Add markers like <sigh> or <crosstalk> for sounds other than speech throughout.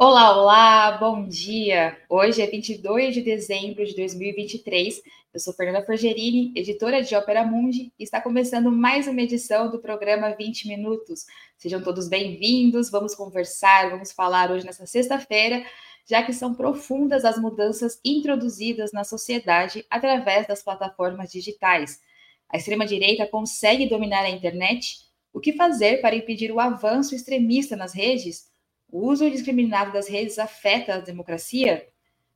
Olá, olá, bom dia! Hoje é 22 de dezembro de 2023. Eu sou Fernanda Forgerini, editora de Ópera Mundi, e está começando mais uma edição do programa 20 Minutos. Sejam todos bem-vindos, vamos conversar, vamos falar hoje nessa sexta-feira, já que são profundas as mudanças introduzidas na sociedade através das plataformas digitais. A extrema-direita consegue dominar a internet? O que fazer para impedir o avanço extremista nas redes? O uso indiscriminado das redes afeta a democracia?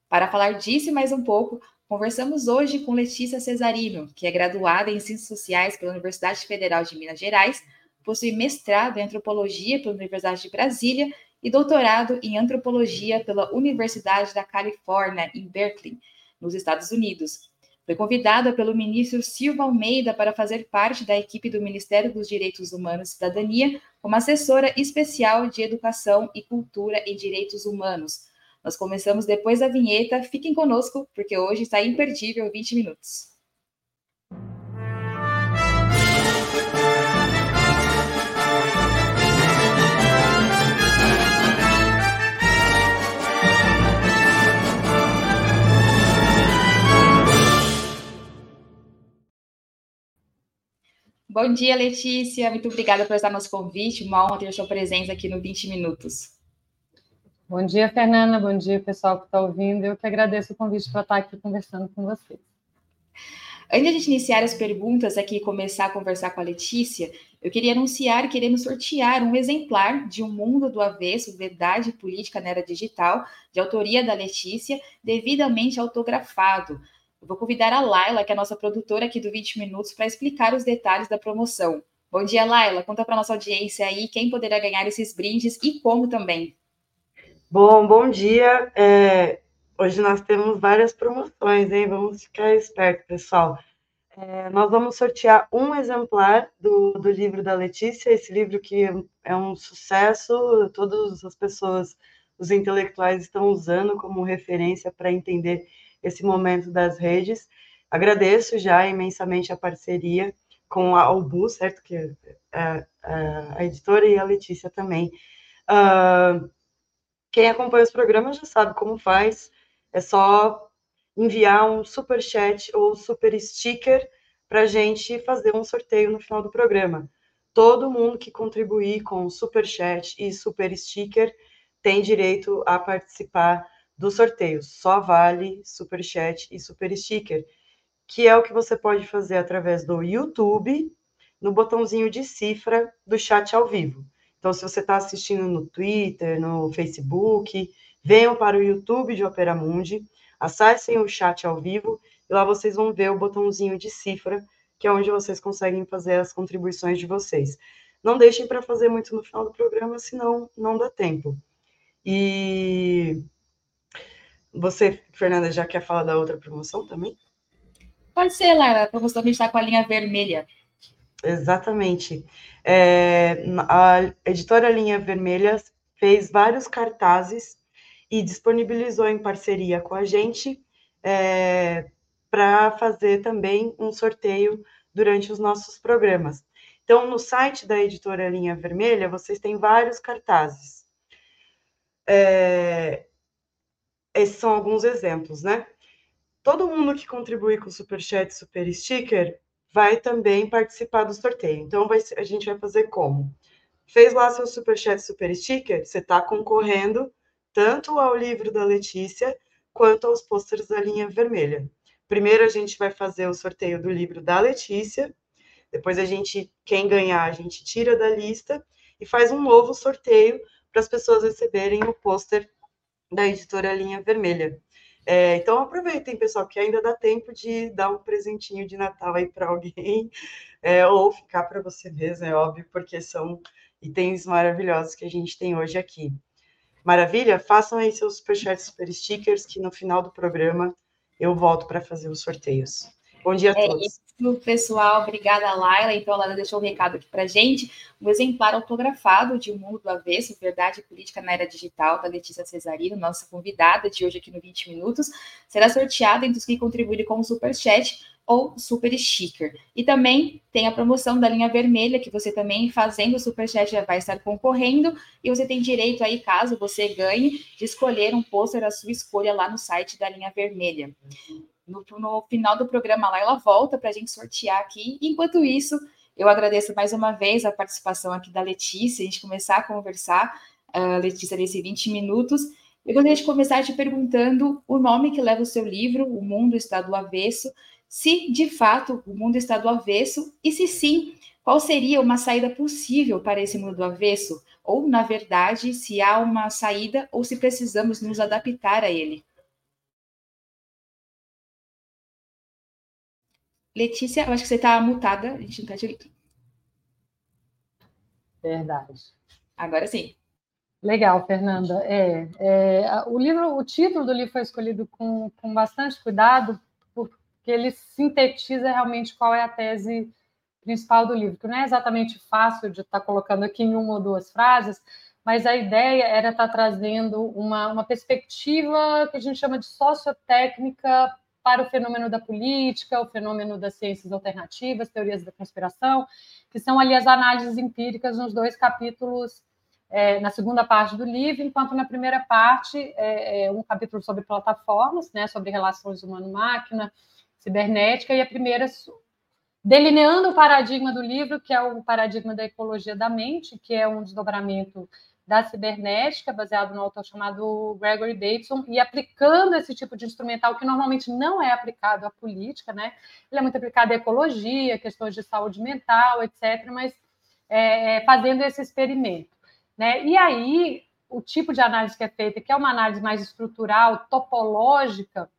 Para falar disso e mais um pouco, conversamos hoje com Letícia Cesarino, que é graduada em Ciências Sociais pela Universidade Federal de Minas Gerais, possui mestrado em Antropologia pela Universidade de Brasília e doutorado em Antropologia pela Universidade da Califórnia, em Berkeley, nos Estados Unidos. Foi convidada pelo ministro Silva Almeida para fazer parte da equipe do Ministério dos Direitos Humanos e Cidadania como assessora especial de Educação e Cultura e Direitos Humanos. Nós começamos depois da vinheta. Fiquem conosco, porque hoje está imperdível 20 minutos. Bom dia, Letícia. Muito obrigada por estar nosso convite. Uma honra ter a sua presença aqui no 20 Minutos. Bom dia, Fernanda. Bom dia, pessoal que está ouvindo. Eu que agradeço o convite para estar aqui conversando com vocês. Antes de a gente iniciar as perguntas aqui e começar a conversar com a Letícia, eu queria anunciar que queremos sortear um exemplar de Um Mundo do Avesso, Verdade Política na Era Digital, de autoria da Letícia, devidamente autografado. Eu vou convidar a Laila, que é a nossa produtora aqui do 20 Minutos, para explicar os detalhes da promoção. Bom dia, Laila. Conta para nossa audiência aí quem poderá ganhar esses brindes e como também. Bom, bom dia. É, hoje nós temos várias promoções, hein? Vamos ficar esperto, pessoal. É, nós vamos sortear um exemplar do, do livro da Letícia, esse livro que é um sucesso, todas as pessoas, os intelectuais estão usando como referência para entender esse momento das redes. Agradeço já imensamente a parceria com a Albu, certo? Que é a, a, a editora e a Letícia também. Uh, quem acompanha os programas já sabe como faz. É só enviar um super chat ou super sticker para a gente fazer um sorteio no final do programa. Todo mundo que contribuir com super chat e super sticker tem direito a participar do sorteio. Só vale super chat e super sticker, que é o que você pode fazer através do YouTube, no botãozinho de cifra do chat ao vivo. Então, se você está assistindo no Twitter, no Facebook, venham para o YouTube de Opera Mundi, acessem o chat ao vivo e lá vocês vão ver o botãozinho de cifra, que é onde vocês conseguem fazer as contribuições de vocês. Não deixem para fazer muito no final do programa, senão não dá tempo. E você, Fernanda, já quer falar da outra promoção também? Pode ser, Lara. A promoção está com a linha vermelha. Exatamente. É, a editora Linha Vermelha fez vários cartazes e disponibilizou em parceria com a gente é, para fazer também um sorteio durante os nossos programas. Então, no site da editora Linha Vermelha, vocês têm vários cartazes. É, esses são alguns exemplos, né? Todo mundo que contribuir com Superchat e Super Sticker vai também participar do sorteio. Então, vai, a gente vai fazer como? Fez lá seu Superchat e Super Sticker, você está concorrendo tanto ao livro da Letícia quanto aos pôsteres da linha vermelha. Primeiro a gente vai fazer o sorteio do livro da Letícia, depois a gente, quem ganhar, a gente tira da lista e faz um novo sorteio para as pessoas receberem o pôster da editora Linha Vermelha. É, então aproveitem, pessoal, que ainda dá tempo de dar um presentinho de Natal aí para alguém, <laughs> é, ou ficar para você mesmo, é óbvio, porque são itens maravilhosos que a gente tem hoje aqui. Maravilha? Façam aí seus superchats, super stickers, que no final do programa eu volto para fazer os sorteios. Bom dia a é todos. Isso, pessoal. Obrigada, Laila. Então, a Laila deixou um recado aqui para gente. Um exemplar autografado de O Mundo do Avesso, Verdade e Política na Era Digital, da Letícia Cesarino, nossa convidada de hoje aqui no 20 Minutos. Será sorteada entre os que contribuírem com o Superchat ou super sticker. E também tem a promoção da linha vermelha, que você também fazendo o superchat já vai estar concorrendo, e você tem direito aí, caso você ganhe, de escolher um pôster da sua escolha lá no site da linha vermelha. No, no final do programa lá, ela volta para a gente sortear aqui. Enquanto isso, eu agradeço mais uma vez a participação aqui da Letícia, a gente começar a conversar, uh, Letícia, nesse 20 minutos. Eu gostaria de começar te perguntando o nome que leva o seu livro, O Mundo Está do Avesso, se de fato o mundo está do avesso e se sim, qual seria uma saída possível para esse mundo do avesso? Ou, na verdade, se há uma saída ou se precisamos nos adaptar a ele? Letícia, eu acho que você está mutada, a gente não está ouvindo. Verdade. Agora sim. Legal, Fernanda. É, é, o livro, o título do livro foi escolhido com, com bastante cuidado, porque ele sintetiza realmente qual é a tese principal do livro, que não é exatamente fácil de estar colocando aqui em uma ou duas frases, mas a ideia era estar trazendo uma, uma perspectiva que a gente chama de sociotécnica para o fenômeno da política, o fenômeno das ciências alternativas, teorias da conspiração, que são ali as análises empíricas nos dois capítulos, é, na segunda parte do livro, enquanto na primeira parte é, é um capítulo sobre plataformas, né, sobre relações humano-máquina, cibernética, e a primeira delineando o paradigma do livro, que é o paradigma da ecologia da mente, que é um desdobramento da cibernética, baseado no autor chamado Gregory Bateson, e aplicando esse tipo de instrumental que normalmente não é aplicado à política, né? Ele é muito aplicado à ecologia, questões de saúde mental, etc., mas é, é, fazendo esse experimento. Né? E aí, o tipo de análise que é feita, que é uma análise mais estrutural, topológica,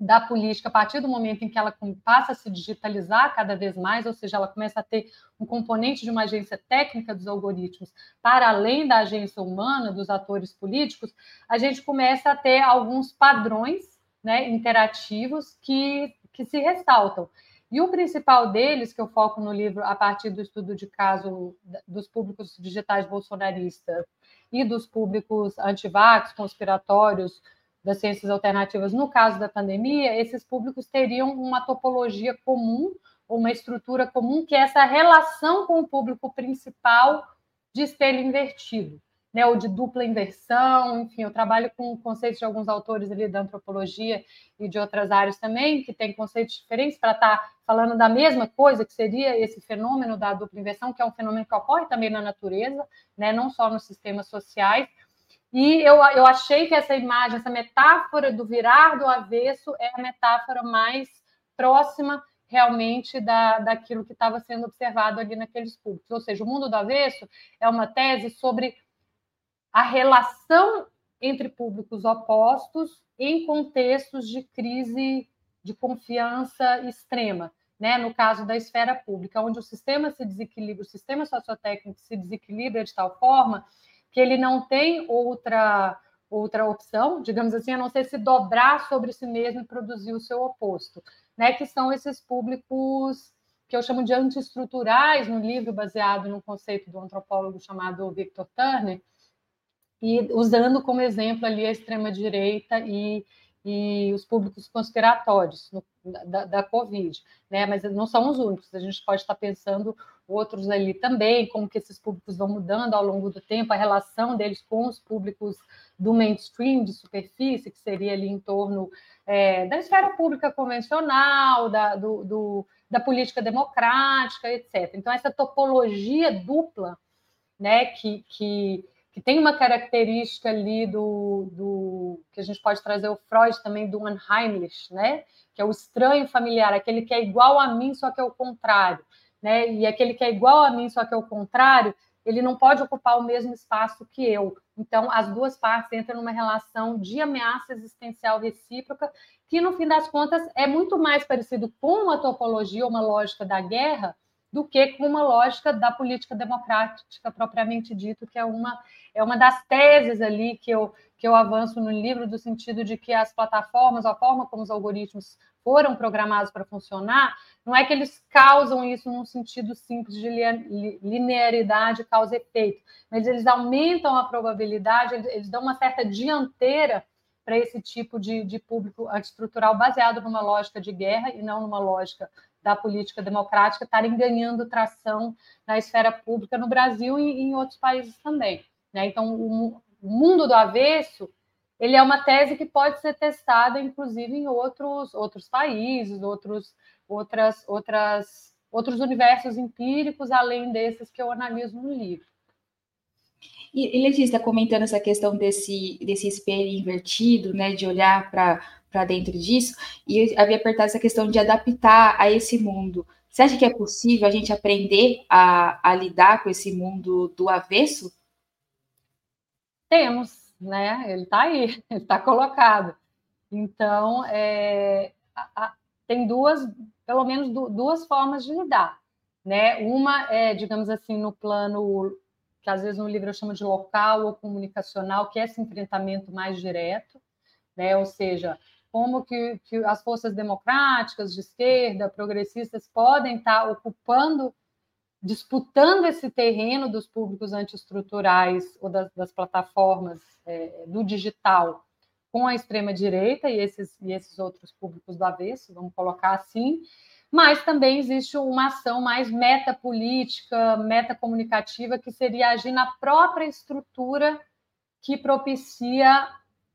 da política a partir do momento em que ela passa a se digitalizar cada vez mais, ou seja, ela começa a ter um componente de uma agência técnica dos algoritmos para além da agência humana dos atores políticos, a gente começa a ter alguns padrões né, interativos que, que se ressaltam. E o principal deles, que eu foco no livro a partir do estudo de caso dos públicos digitais bolsonaristas e dos públicos antivax, conspiratórios, das ciências alternativas, no caso da pandemia, esses públicos teriam uma topologia comum, uma estrutura comum, que é essa relação com o público principal de espelho invertido, né, ou de dupla inversão, enfim, eu trabalho com conceitos de alguns autores ali da antropologia e de outras áreas também, que têm conceitos diferentes para estar tá falando da mesma coisa, que seria esse fenômeno da dupla inversão, que é um fenômeno que ocorre também na natureza, né, não só nos sistemas sociais, e eu, eu achei que essa imagem, essa metáfora do virar do avesso é a metáfora mais próxima realmente da, daquilo que estava sendo observado ali naqueles públicos. Ou seja, o mundo do avesso é uma tese sobre a relação entre públicos opostos em contextos de crise de confiança extrema. Né? No caso da esfera pública, onde o sistema se desequilibra, o sistema sociotécnico se desequilibra de tal forma que ele não tem outra outra opção, digamos assim, a não ser se dobrar sobre si mesmo e produzir o seu oposto, né? Que são esses públicos que eu chamo de antiestruturais no livro baseado no conceito do antropólogo chamado Victor Turner e usando como exemplo ali a extrema direita e e os públicos conspiratórios no, da, da, Covid, né? Mas não são os únicos. A gente pode estar pensando outros ali também, como que esses públicos vão mudando ao longo do tempo, a relação deles com os públicos do mainstream, de superfície, que seria ali em torno é, da esfera pública convencional, da, do, do, da política democrática, etc. Então, essa topologia dupla, né, que, que que tem uma característica ali do, do que a gente pode trazer o Freud também do unheimlich, né? Que é o estranho familiar, aquele que é igual a mim, só que é o contrário, né? E aquele que é igual a mim, só que é o contrário, ele não pode ocupar o mesmo espaço que eu. Então, as duas partes entram numa relação de ameaça existencial recíproca, que no fim das contas é muito mais parecido com uma topologia, uma lógica da guerra, do que com uma lógica da política democrática propriamente dito, que é uma, é uma das teses ali que eu, que eu avanço no livro, do sentido de que as plataformas, a forma como os algoritmos foram programados para funcionar, não é que eles causam isso num sentido simples de linearidade causa efeito, mas eles aumentam a probabilidade, eles dão uma certa dianteira para esse tipo de, de público antiestrutural baseado numa lógica de guerra e não numa lógica da política democrática estarem ganhando tração na esfera pública no Brasil e em outros países também. Né? Então, o mundo do avesso ele é uma tese que pode ser testada, inclusive, em outros, outros países, outros, outras, outras, outros universos empíricos, além desses que eu analiso no livro. E, Letícia está comentando essa questão desse, desse espelho invertido, né, de olhar para dentro disso, e havia apertado essa questão de adaptar a esse mundo. Você acha que é possível a gente aprender a, a lidar com esse mundo do avesso? Temos, né? Ele está aí, <laughs> ele está colocado. Então, é, a, a, tem duas, pelo menos duas formas de lidar. Né? Uma é, digamos assim, no plano que às vezes no livro eu chamo de local ou comunicacional, que é esse enfrentamento mais direto, né? ou seja, como que, que as forças democráticas, de esquerda, progressistas, podem estar ocupando, disputando esse terreno dos públicos antiestruturais ou das, das plataformas é, do digital com a extrema-direita e esses, e esses outros públicos do avesso, vamos colocar assim, mas também existe uma ação mais metapolítica, metacomunicativa, que seria agir na própria estrutura que propicia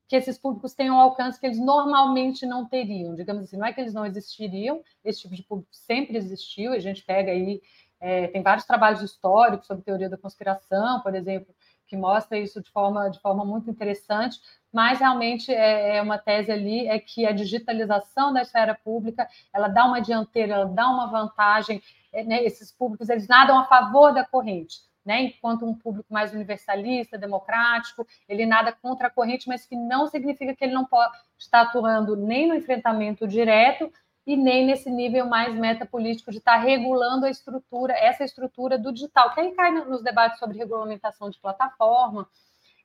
que esses públicos tenham alcance que eles normalmente não teriam. Digamos assim, não é que eles não existiriam, esse tipo de público sempre existiu, a gente pega aí, é, tem vários trabalhos históricos sobre teoria da conspiração, por exemplo, que mostra isso de forma, de forma muito interessante, mas realmente é, é uma tese ali é que a digitalização da esfera pública ela dá uma dianteira, ela dá uma vantagem. É, né, esses públicos eles nadam a favor da corrente, né? Enquanto um público mais universalista, democrático, ele nada contra a corrente, mas que não significa que ele não pode estar atuando nem no enfrentamento direto e nem nesse nível mais metapolítico de estar regulando a estrutura, essa estrutura do digital, que aí cai nos debates sobre regulamentação de plataforma,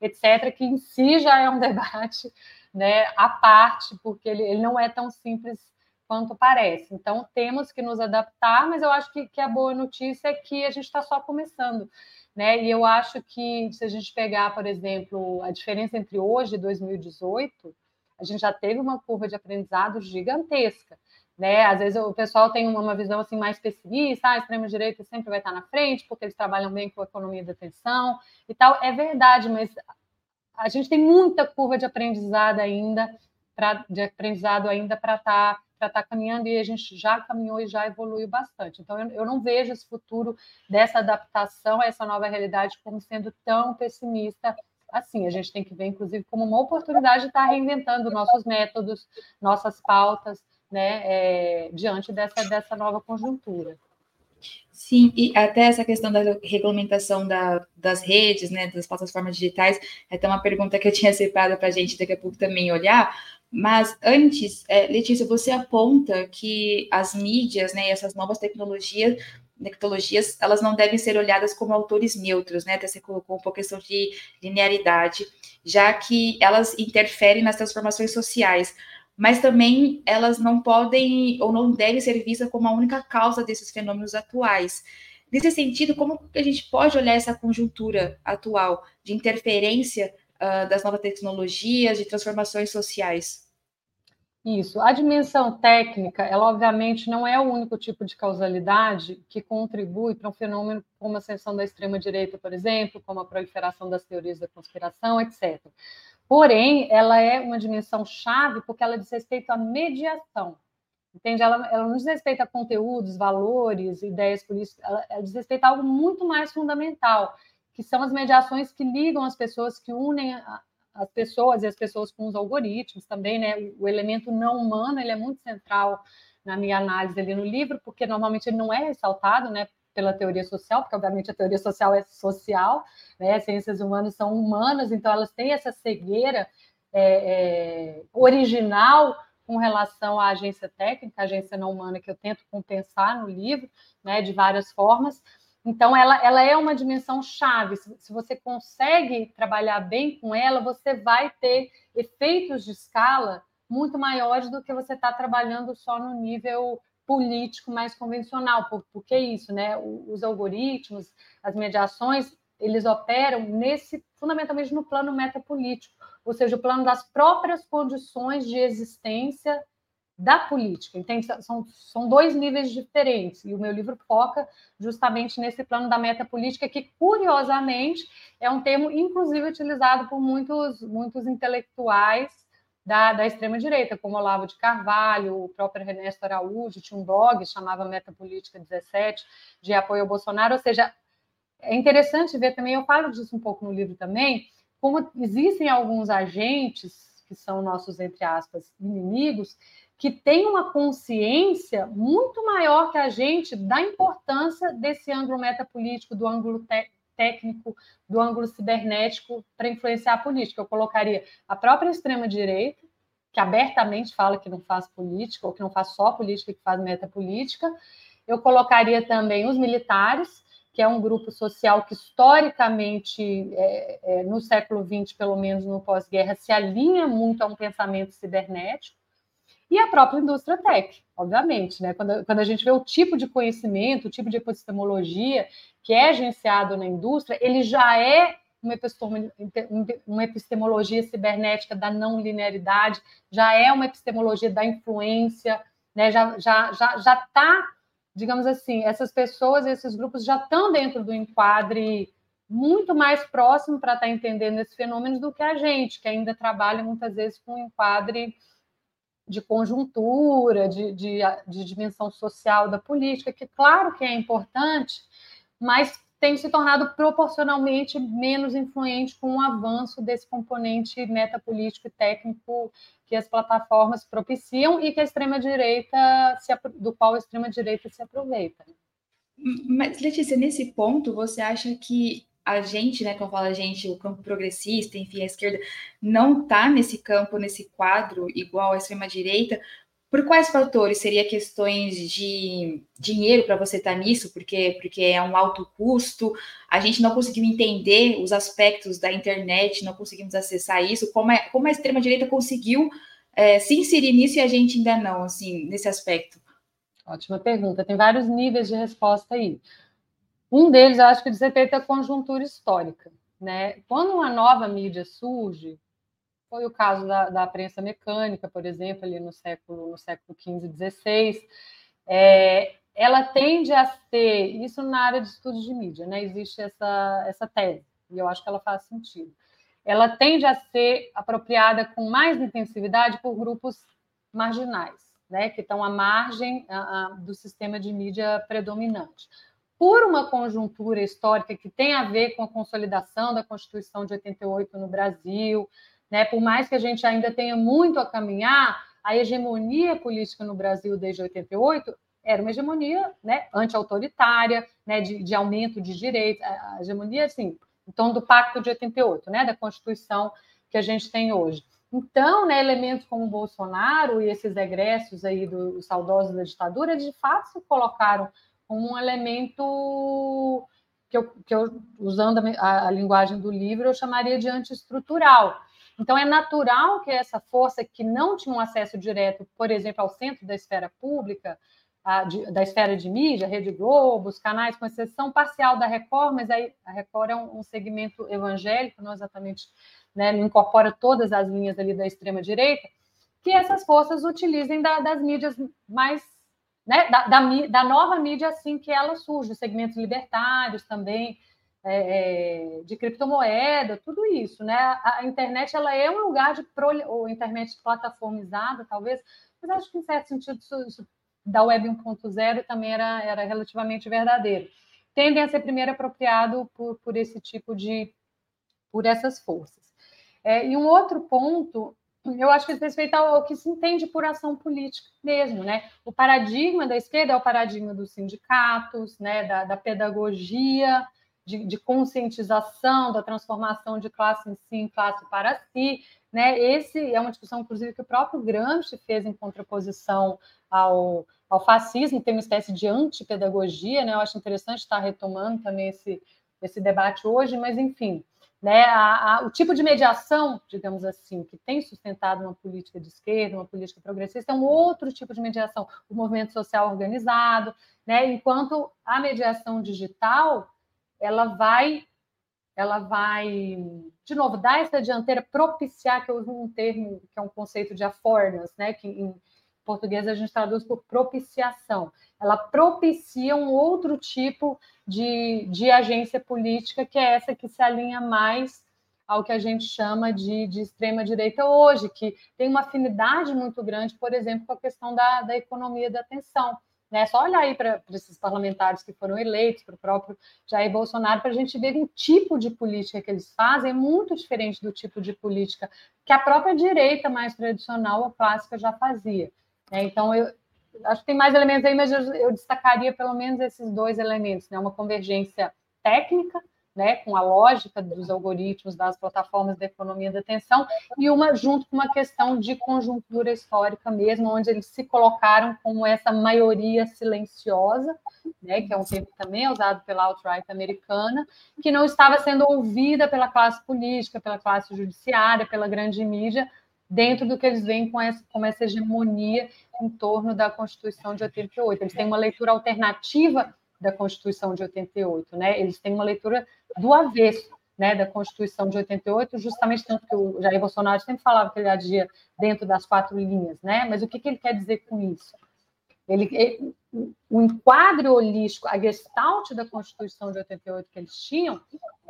etc., que em si já é um debate né, à parte, porque ele, ele não é tão simples quanto parece. Então, temos que nos adaptar, mas eu acho que, que a boa notícia é que a gente está só começando. Né? E eu acho que, se a gente pegar, por exemplo, a diferença entre hoje e 2018, a gente já teve uma curva de aprendizado gigantesca. Né? Às vezes o pessoal tem uma visão assim mais pessimista, ah, a extrema-direita sempre vai estar na frente, porque eles trabalham bem com a economia da atenção e tal. É verdade, mas a gente tem muita curva de aprendizado ainda, de aprendizado ainda para estar tá, para estar tá caminhando e a gente já caminhou e já evoluiu bastante. Então, eu, eu não vejo esse futuro dessa adaptação a essa nova realidade como sendo tão pessimista assim. A gente tem que ver, inclusive, como uma oportunidade de estar tá reinventando nossos métodos, nossas pautas, né, é, diante dessa, dessa nova conjuntura. Sim, e até essa questão da regulamentação da, das redes, né, das plataformas digitais, é até uma pergunta que eu tinha separado para a gente daqui a pouco também olhar, mas antes, é, Letícia, você aponta que as mídias, né, essas novas tecnologias, tecnologias, elas não devem ser olhadas como autores neutros, né, até você colocou um pouco questão de linearidade, já que elas interferem nas transformações sociais, mas também elas não podem ou não devem ser vistas como a única causa desses fenômenos atuais. Nesse sentido, como a gente pode olhar essa conjuntura atual de interferência uh, das novas tecnologias, de transformações sociais? Isso. A dimensão técnica, ela obviamente não é o único tipo de causalidade que contribui para um fenômeno como a ascensão da extrema-direita, por exemplo, como a proliferação das teorias da conspiração, etc. Porém, ela é uma dimensão chave porque ela diz respeito à mediação. Entende? Ela, ela não diz respeito a conteúdos, valores, ideias políticas, ela, ela diz respeito a algo muito mais fundamental, que são as mediações que ligam as pessoas, que unem a, as pessoas e as pessoas com os algoritmos também, né? O, elemento não humano ele é muito central na minha análise ali no livro, porque normalmente ele não é ressaltado, né? Pela teoria social, porque obviamente a teoria social é social, né? As ciências humanas são humanas, então elas têm essa cegueira é, é, original com relação à agência técnica, agência não humana, que eu tento compensar no livro, né, de várias formas. Então, ela, ela é uma dimensão chave. Se, se você consegue trabalhar bem com ela, você vai ter efeitos de escala muito maiores do que você está trabalhando só no nível político mais convencional, porque isso, né? Os algoritmos, as mediações, eles operam nesse fundamentalmente no plano metapolítico, ou seja, o plano das próprias condições de existência da política. Entende? São, são dois níveis diferentes. E o meu livro foca justamente nesse plano da metapolítica, que, curiosamente, é um termo, inclusive, utilizado por muitos, muitos intelectuais da, da extrema-direita, como Olavo de Carvalho, o próprio Ernesto Araújo, tinha um blog chamava Metapolítica 17, de apoio ao Bolsonaro. Ou seja, é interessante ver também, eu falo disso um pouco no livro também, como existem alguns agentes que são nossos, entre aspas, inimigos, que tem uma consciência muito maior que a gente da importância desse ângulo metapolítico, do ângulo técnico, do ângulo cibernético para influenciar a política. Eu colocaria a própria extrema-direita, que abertamente fala que não faz política, ou que não faz só política, que faz metapolítica. Eu colocaria também os militares, que é um grupo social que historicamente, é, é, no século XX, pelo menos no pós-guerra, se alinha muito a um pensamento cibernético e a própria indústria tech, obviamente, né? Quando, quando a gente vê o tipo de conhecimento, o tipo de epistemologia que é agenciado na indústria, ele já é uma, epistemologia cibernética da não linearidade, já é uma epistemologia da influência, né? Já já já já está, digamos assim, essas pessoas, esses grupos já estão dentro do enquadre muito mais próximo para estar tá entendendo esses fenômenos do que a gente, que ainda trabalha muitas vezes com um enquadre de conjuntura, de, de, de, dimensão social da política, que claro que é importante, mas tem se tornado proporcionalmente menos influente com o avanço desse componente metapolítico e técnico que as plataformas propiciam e que a extrema-direita, do qual a extrema-direita se aproveita. Mas, Letícia, nesse ponto, você acha que a gente, né, quando fala a gente, o campo progressista, enfim, a esquerda, não está nesse campo, nesse quadro igual à extrema-direita, por quais fatores? Seria questões de dinheiro para você estar tá nisso, porque, porque é um alto custo, a gente não conseguiu entender os aspectos da internet, não conseguimos acessar isso, como, é, como a extrema-direita conseguiu é, se inserir nisso e a gente ainda não, assim, nesse aspecto? Ótima pergunta, tem vários níveis de resposta aí. Um deles, eu acho que diz respeito à conjuntura histórica. Né? Quando uma nova mídia surge, foi o caso da, da prensa mecânica, por exemplo, ali no século, no século XV e XVI, é, ela tende a ser, isso na área de estudos de mídia, né? existe essa, essa tese, e eu acho que ela faz sentido. Ela tende a ser apropriada com mais intensividade por grupos marginais, né? que estão à margem a, a, do sistema de mídia predominante por uma conjuntura histórica que tem a ver com a consolidação da Constituição de 88 no Brasil, né? Por mais que a gente ainda tenha muito a caminhar, a hegemonia política no Brasil desde 88 era uma hegemonia né, anti-autoritária, né, de, de, aumento de direitos, a hegemonia, assim, torno do Pacto de 88, né, da Constituição que a gente tem hoje. Então, né, elementos como Bolsonaro e esses egressos aí dos saudosos da ditadura, de fato se colocaram como um elemento que eu, que eu usando a, a, linguagem do livro, eu chamaria de antiestrutural. Então, é natural que essa força que não tinha um acesso direto, por exemplo, ao centro da esfera pública, a, de, da esfera de mídia, Rede Globo, os canais, com exceção parcial da Record, mas aí a Record é um, um segmento evangélico, não exatamente, né, não incorpora todas as linhas ali da extrema-direita, que essas forças utilizem da, das mídias mais né, da, da, da, nova mídia assim que ela surge, segmentos libertários também, é, é, de criptomoeda, tudo isso, né? A, internet ela é um lugar de pro, ou internet plataformizada, talvez, mas acho que em certo sentido isso, isso, da web 1.0 também era, era relativamente verdadeiro. Tendem a ser primeiro apropriado por, por esse tipo de por essas forças. É, e um outro ponto eu acho que diz respeito ao que se entende por ação política mesmo, né? O paradigma da esquerda é o paradigma dos sindicatos, né? Da, da pedagogia, de, de, conscientização, da transformação de classe em si em classe para si, né? Esse é uma discussão, inclusive, que o próprio Gramsci fez em contraposição ao, ao fascismo, tem uma espécie de antipedagogia, né? Eu acho interessante estar retomando também esse, esse debate hoje, mas enfim, né, a, a, o tipo de mediação, digamos assim, que tem sustentado uma política de esquerda, uma política progressista, é um outro tipo de mediação, o movimento social organizado, né, enquanto a mediação digital ela vai ela vai, de novo, dar essa dianteira, propiciar, que eu uso um termo que é um conceito de affordancy, né? Que em português a gente traduz por propiciação. Ela propicia um outro tipo de, de agência política, que é essa que se alinha mais ao que a gente chama de, de extrema-direita hoje, que tem uma afinidade muito grande, por exemplo, com a questão da, da economia da atenção. Né? Só olhar aí para esses parlamentares que foram eleitos, para o próprio Jair Bolsonaro, para a gente ver o tipo de política que eles fazem é muito diferente do tipo de política que a própria direita mais tradicional ou clássica já fazia. Né? Então, eu acho que tem mais elementos aí, mas eu, eu destacaria pelo menos esses dois elementos, né? uma convergência técnica, né, com a lógica dos algoritmos das plataformas da economia da atenção, e uma junto com uma questão de conjuntura histórica mesmo, onde eles se colocaram como essa maioria silenciosa, né, que é um termo também usado pela alt-right americana, que não estava sendo ouvida pela classe política, pela classe judiciária, pela grande mídia, dentro do que eles veem com essa, com essa hegemonia em torno da Constituição de 88. Eles têm uma leitura alternativa da Constituição de 88, né? Eles têm uma leitura do avesso, né, da Constituição de 88, justamente tanto que o Jair Bolsonaro sempre falava que ele agia dentro das quatro linhas, né? Mas o que, que ele quer dizer com isso? Ele, ele, o enquadro holístico, a gestalt da Constituição de 88 que eles tinham,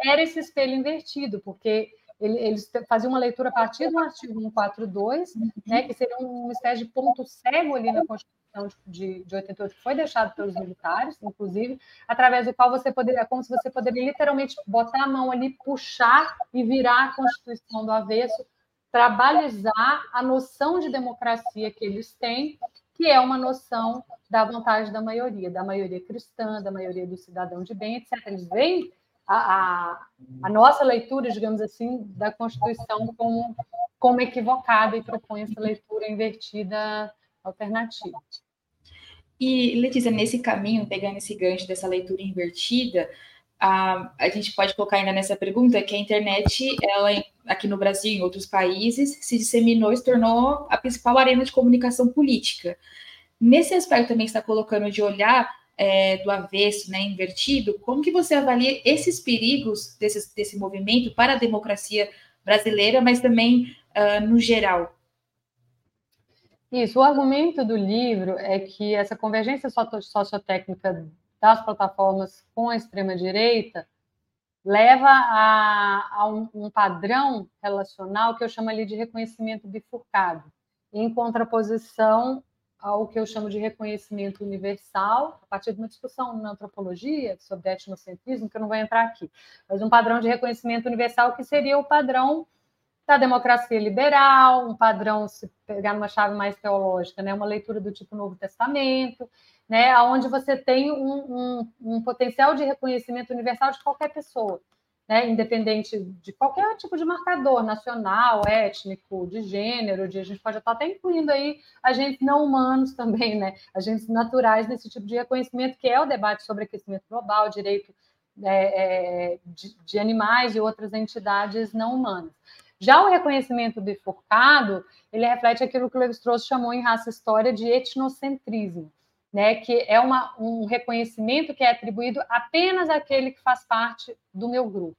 era esse espelho invertido, porque eles faziam uma leitura a partir do artigo 142, né, que seria uma espécie de ponto cego ali na Constituição de, de 88, que foi deixado pelos militares, inclusive, através do qual você poderia, como se você poderia literalmente botar a mão ali, puxar e virar a Constituição do avesso, trabalhar a noção de democracia que eles têm, que é uma noção da vontade da maioria, da maioria cristã, da maioria do cidadão de bem, etc. Eles veem a, a, a, nossa leitura, digamos assim, da Constituição como, como equivocada e propõe essa leitura invertida alternativa. E, Letícia, nesse caminho, pegando esse gancho dessa leitura invertida, a, a gente pode colocar ainda nessa pergunta que a internet, ela aqui no Brasil e em outros países, se disseminou e se tornou a principal arena de comunicação política. Nesse aspecto também está colocando de olhar é, do avesso, né, invertido, como que você avalia esses perigos desse, desse movimento para a democracia brasileira, mas também uh, no geral? Isso, o argumento do livro é que essa convergência sociotécnica das plataformas com a extrema-direita leva a, a um, um, padrão relacional que eu chamo ali de reconhecimento bifurcado, em contraposição ao que eu chamo de reconhecimento universal, a partir de uma discussão na antropologia sobre etnocentrismo, que eu não vou entrar aqui, mas um padrão de reconhecimento universal que seria o padrão da democracia liberal, um padrão, se pegar numa chave mais teológica, né, uma leitura do tipo Novo Testamento, né, onde você tem um, um, um potencial de reconhecimento universal de qualquer pessoa né, independente de qualquer tipo de marcador nacional, étnico, de gênero, de, a gente pode estar até incluindo aí agentes não humanos <laughs> também, né, agentes naturais nesse tipo de reconhecimento, que é o debate sobre aquecimento global, direito é, é, de, de animais e outras entidades não humanas. Já o reconhecimento bifurcado, ele reflete aquilo que o Levi-Strauss chamou em raça história de etnocentrismo né, que é uma, um reconhecimento que é atribuído apenas àquele que faz parte do meu grupo.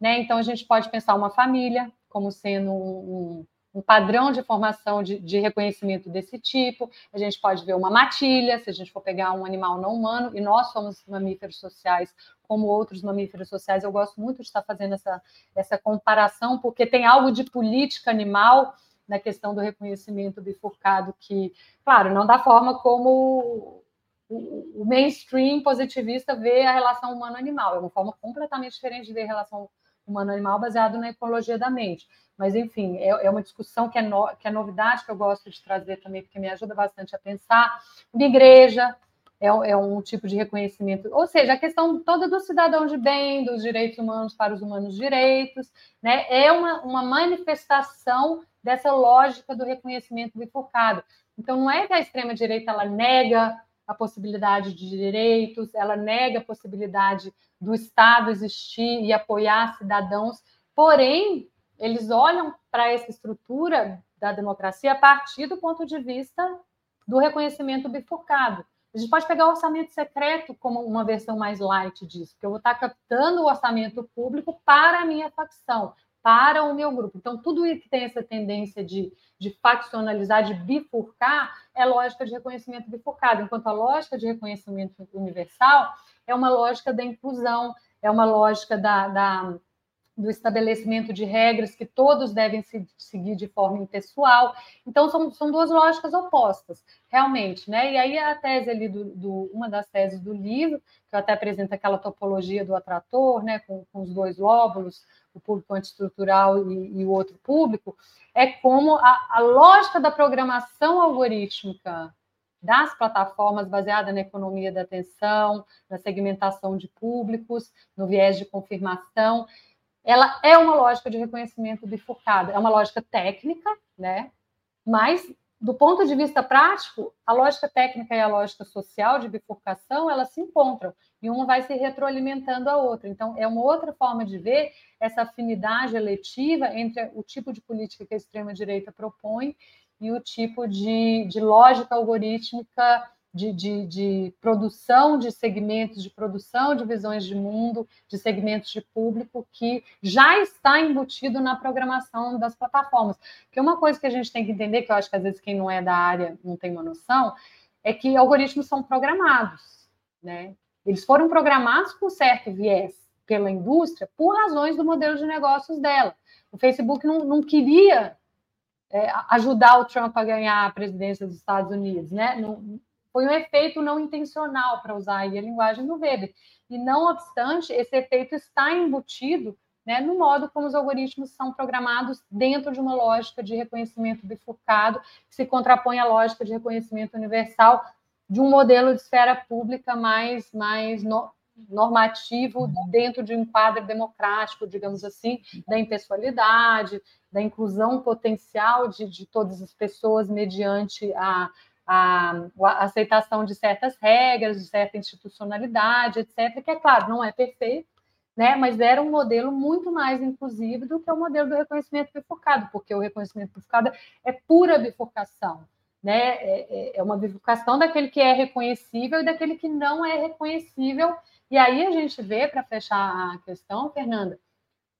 Né? Então, a gente pode pensar uma família como sendo um, um padrão de formação de, de, reconhecimento desse tipo, a gente pode ver uma matilha, se a gente for pegar um animal não humano, e nós somos mamíferos sociais como outros mamíferos sociais, eu gosto muito de estar fazendo essa, essa comparação, porque tem algo de política animal na questão do reconhecimento bifurcado, que, claro, não da forma como o, mainstream positivista vê a relação humano-animal, é uma forma completamente diferente de ver a relação humano-animal baseado na ecologia da mente. Mas, enfim, é, é uma discussão que é, no, que é novidade, que eu gosto de trazer também, porque me ajuda bastante a pensar. Uma igreja é, é, um tipo de reconhecimento, ou seja, a questão toda do cidadão de bem, dos direitos humanos para os humanos direitos, né, é uma, uma manifestação dessa lógica do reconhecimento bifurcado. Então, não é que a extrema-direita ela nega a possibilidade de direitos, ela nega a possibilidade do Estado existir e apoiar cidadãos, porém, eles olham para essa estrutura da democracia a partir do ponto de vista do reconhecimento bifurcado. A gente pode pegar o orçamento secreto como uma versão mais light disso, porque eu vou estar captando o orçamento público para a minha facção, para o meu grupo. Então, tudo que tem essa tendência de, de faccionalizar, de bifurcar, é lógica de reconhecimento bifurcado, enquanto a lógica de reconhecimento universal é uma lógica da inclusão, é uma lógica da, da do estabelecimento de regras que todos devem se, seguir de forma impessoal. Então, são, são duas lógicas opostas, realmente. Né? E aí, a tese ali, do, do, uma das teses do livro, que eu até apresento aquela topologia do atrator, né, com, com os dois lóbulos, o público antiestrutural e, e o outro público, é como a, a lógica da programação algorítmica das plataformas baseada na economia da atenção, na segmentação de públicos, no viés de confirmação, ela é uma lógica de reconhecimento bifurcada, é uma lógica técnica, né? Mas do ponto de vista prático, a lógica técnica e a lógica social de bifurcação, elas se encontram e uma vai se retroalimentando a outra. Então, é uma outra forma de ver essa afinidade eletiva entre o tipo de política que a extrema-direita propõe e o tipo de, de lógica algorítmica de, de, de, produção de segmentos, de produção de visões de mundo, de segmentos de público que já está embutido na programação das plataformas. Porque uma coisa que a gente tem que entender, que eu acho que às vezes quem não é da área não tem uma noção, é que algoritmos são programados, né? Eles foram programados com certo viés pela indústria por razões do modelo de negócios dela. O Facebook não, não queria é, ajudar o Trump a ganhar a presidência dos Estados Unidos, né? Não, foi um efeito não intencional, para usar a linguagem do Weber. E, não obstante, esse efeito está embutido né, no modo como os algoritmos são programados dentro de uma lógica de reconhecimento bifurcado, que se contrapõe à lógica de reconhecimento universal de um modelo de esfera pública mais, mais no, normativo dentro de um quadro democrático, digamos assim, da impessoalidade, da inclusão potencial de, de todas as pessoas mediante a a, a, aceitação de certas regras, de certa institucionalidade, etc., que, é claro, não é perfeito, né, mas era um modelo muito mais inclusivo do que o modelo do reconhecimento bifurcado, porque o reconhecimento bifurcado é pura bifurcação, né, é, é, é uma bifurcação daquele que é reconhecível e daquele que não é reconhecível, e aí a gente vê, para fechar a questão, Fernanda,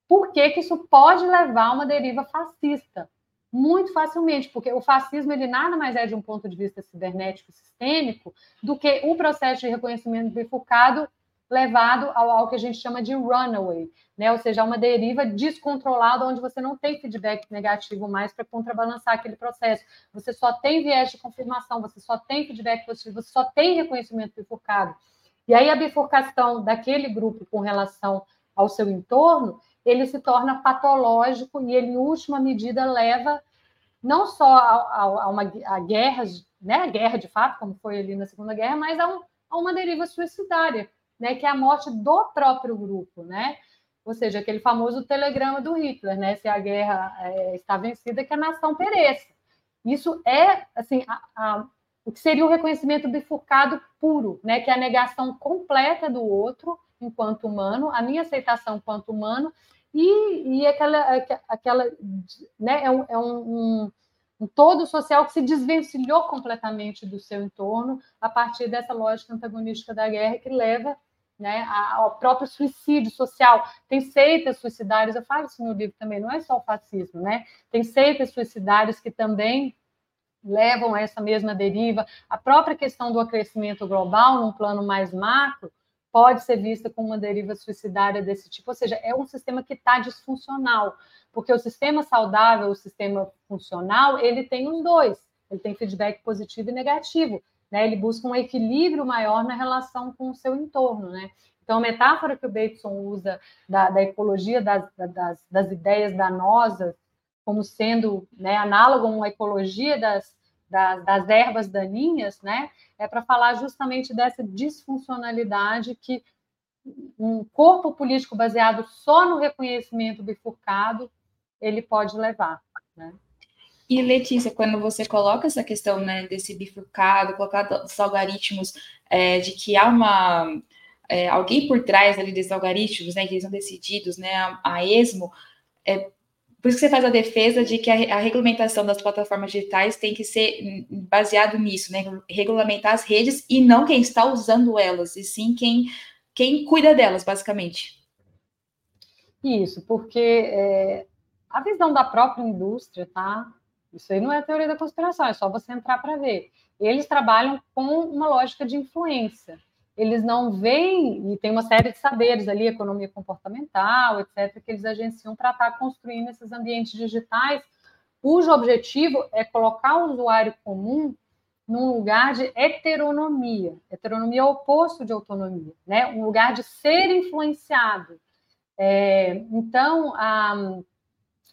por que, que isso pode levar a uma deriva fascista, muito facilmente, porque o fascismo ele nada mais é de um ponto de vista cibernético sistêmico do que um processo de reconhecimento bifurcado levado ao, ao que a gente chama de runaway, né? ou seja, uma deriva descontrolada onde você não tem feedback negativo mais para contrabalançar aquele processo. Você só tem viés de confirmação, você só tem feedback positivo, você só tem reconhecimento bifurcado. E aí a bifurcação daquele grupo com relação ao seu entorno ele se torna patológico e ele, em última medida, leva não só a, a, a uma a guerra, né, a guerra de fato, como foi ali na Segunda Guerra, mas a, um, a uma deriva suicidária, né, que é a morte do próprio grupo, né? Ou seja, aquele famoso telegrama do Hitler, né? Se a guerra é, está vencida, que a nação pereça. Isso é, assim, a, o que seria o reconhecimento bifurcado puro, né? Que é a negação completa do outro enquanto humano, a minha aceitação enquanto humano e, e aquela, aquela né, é, um, é um, um, todo social que se desvencilhou completamente do seu entorno a partir dessa lógica antagonística da guerra que leva né, ao próprio suicídio social. Tem seitas suicidárias, eu falo isso no livro também, não é só o fascismo, né? Tem seitas suicidárias que também levam a essa mesma deriva. A própria questão do aquecimento global, num plano mais macro, pode ser vista como uma deriva suicidária desse tipo, ou seja, é um sistema que está disfuncional, porque o sistema saudável, o sistema funcional, ele tem os dois, ele tem feedback positivo e negativo, né? Ele busca um equilíbrio maior na relação com o seu entorno, né? Então, a metáfora que o Bateson usa da, da ecologia das, das, das ideias danosas como sendo né, análogo a uma ecologia das, das, das ervas daninhas, né? É para falar justamente dessa disfuncionalidade que um corpo político baseado só no reconhecimento bifurcado ele pode levar, né? E Letícia, quando você coloca essa questão né, desse bifurcado, colocar os algoritmos é, de que há uma é, alguém por trás ali desses algoritmos, né, que eles são decididos, né, a, a esmo, é, por isso que você faz a defesa de que a, a, regulamentação das plataformas digitais tem que ser baseado nisso, né? Regulamentar as redes e não quem está usando elas, e sim quem, quem cuida delas, basicamente. Isso, porque é, a visão da própria indústria, tá? Isso aí não é teoria da conspiração, é só você entrar para ver. Eles trabalham com uma lógica de influência eles não veem, e tem uma série de saberes ali, economia comportamental, etc., que eles agenciam para estar tá construindo esses ambientes digitais, cujo objetivo é colocar o usuário comum num lugar de heteronomia. Heteronomia é o oposto de autonomia, né? um lugar de ser influenciado. É, então, a,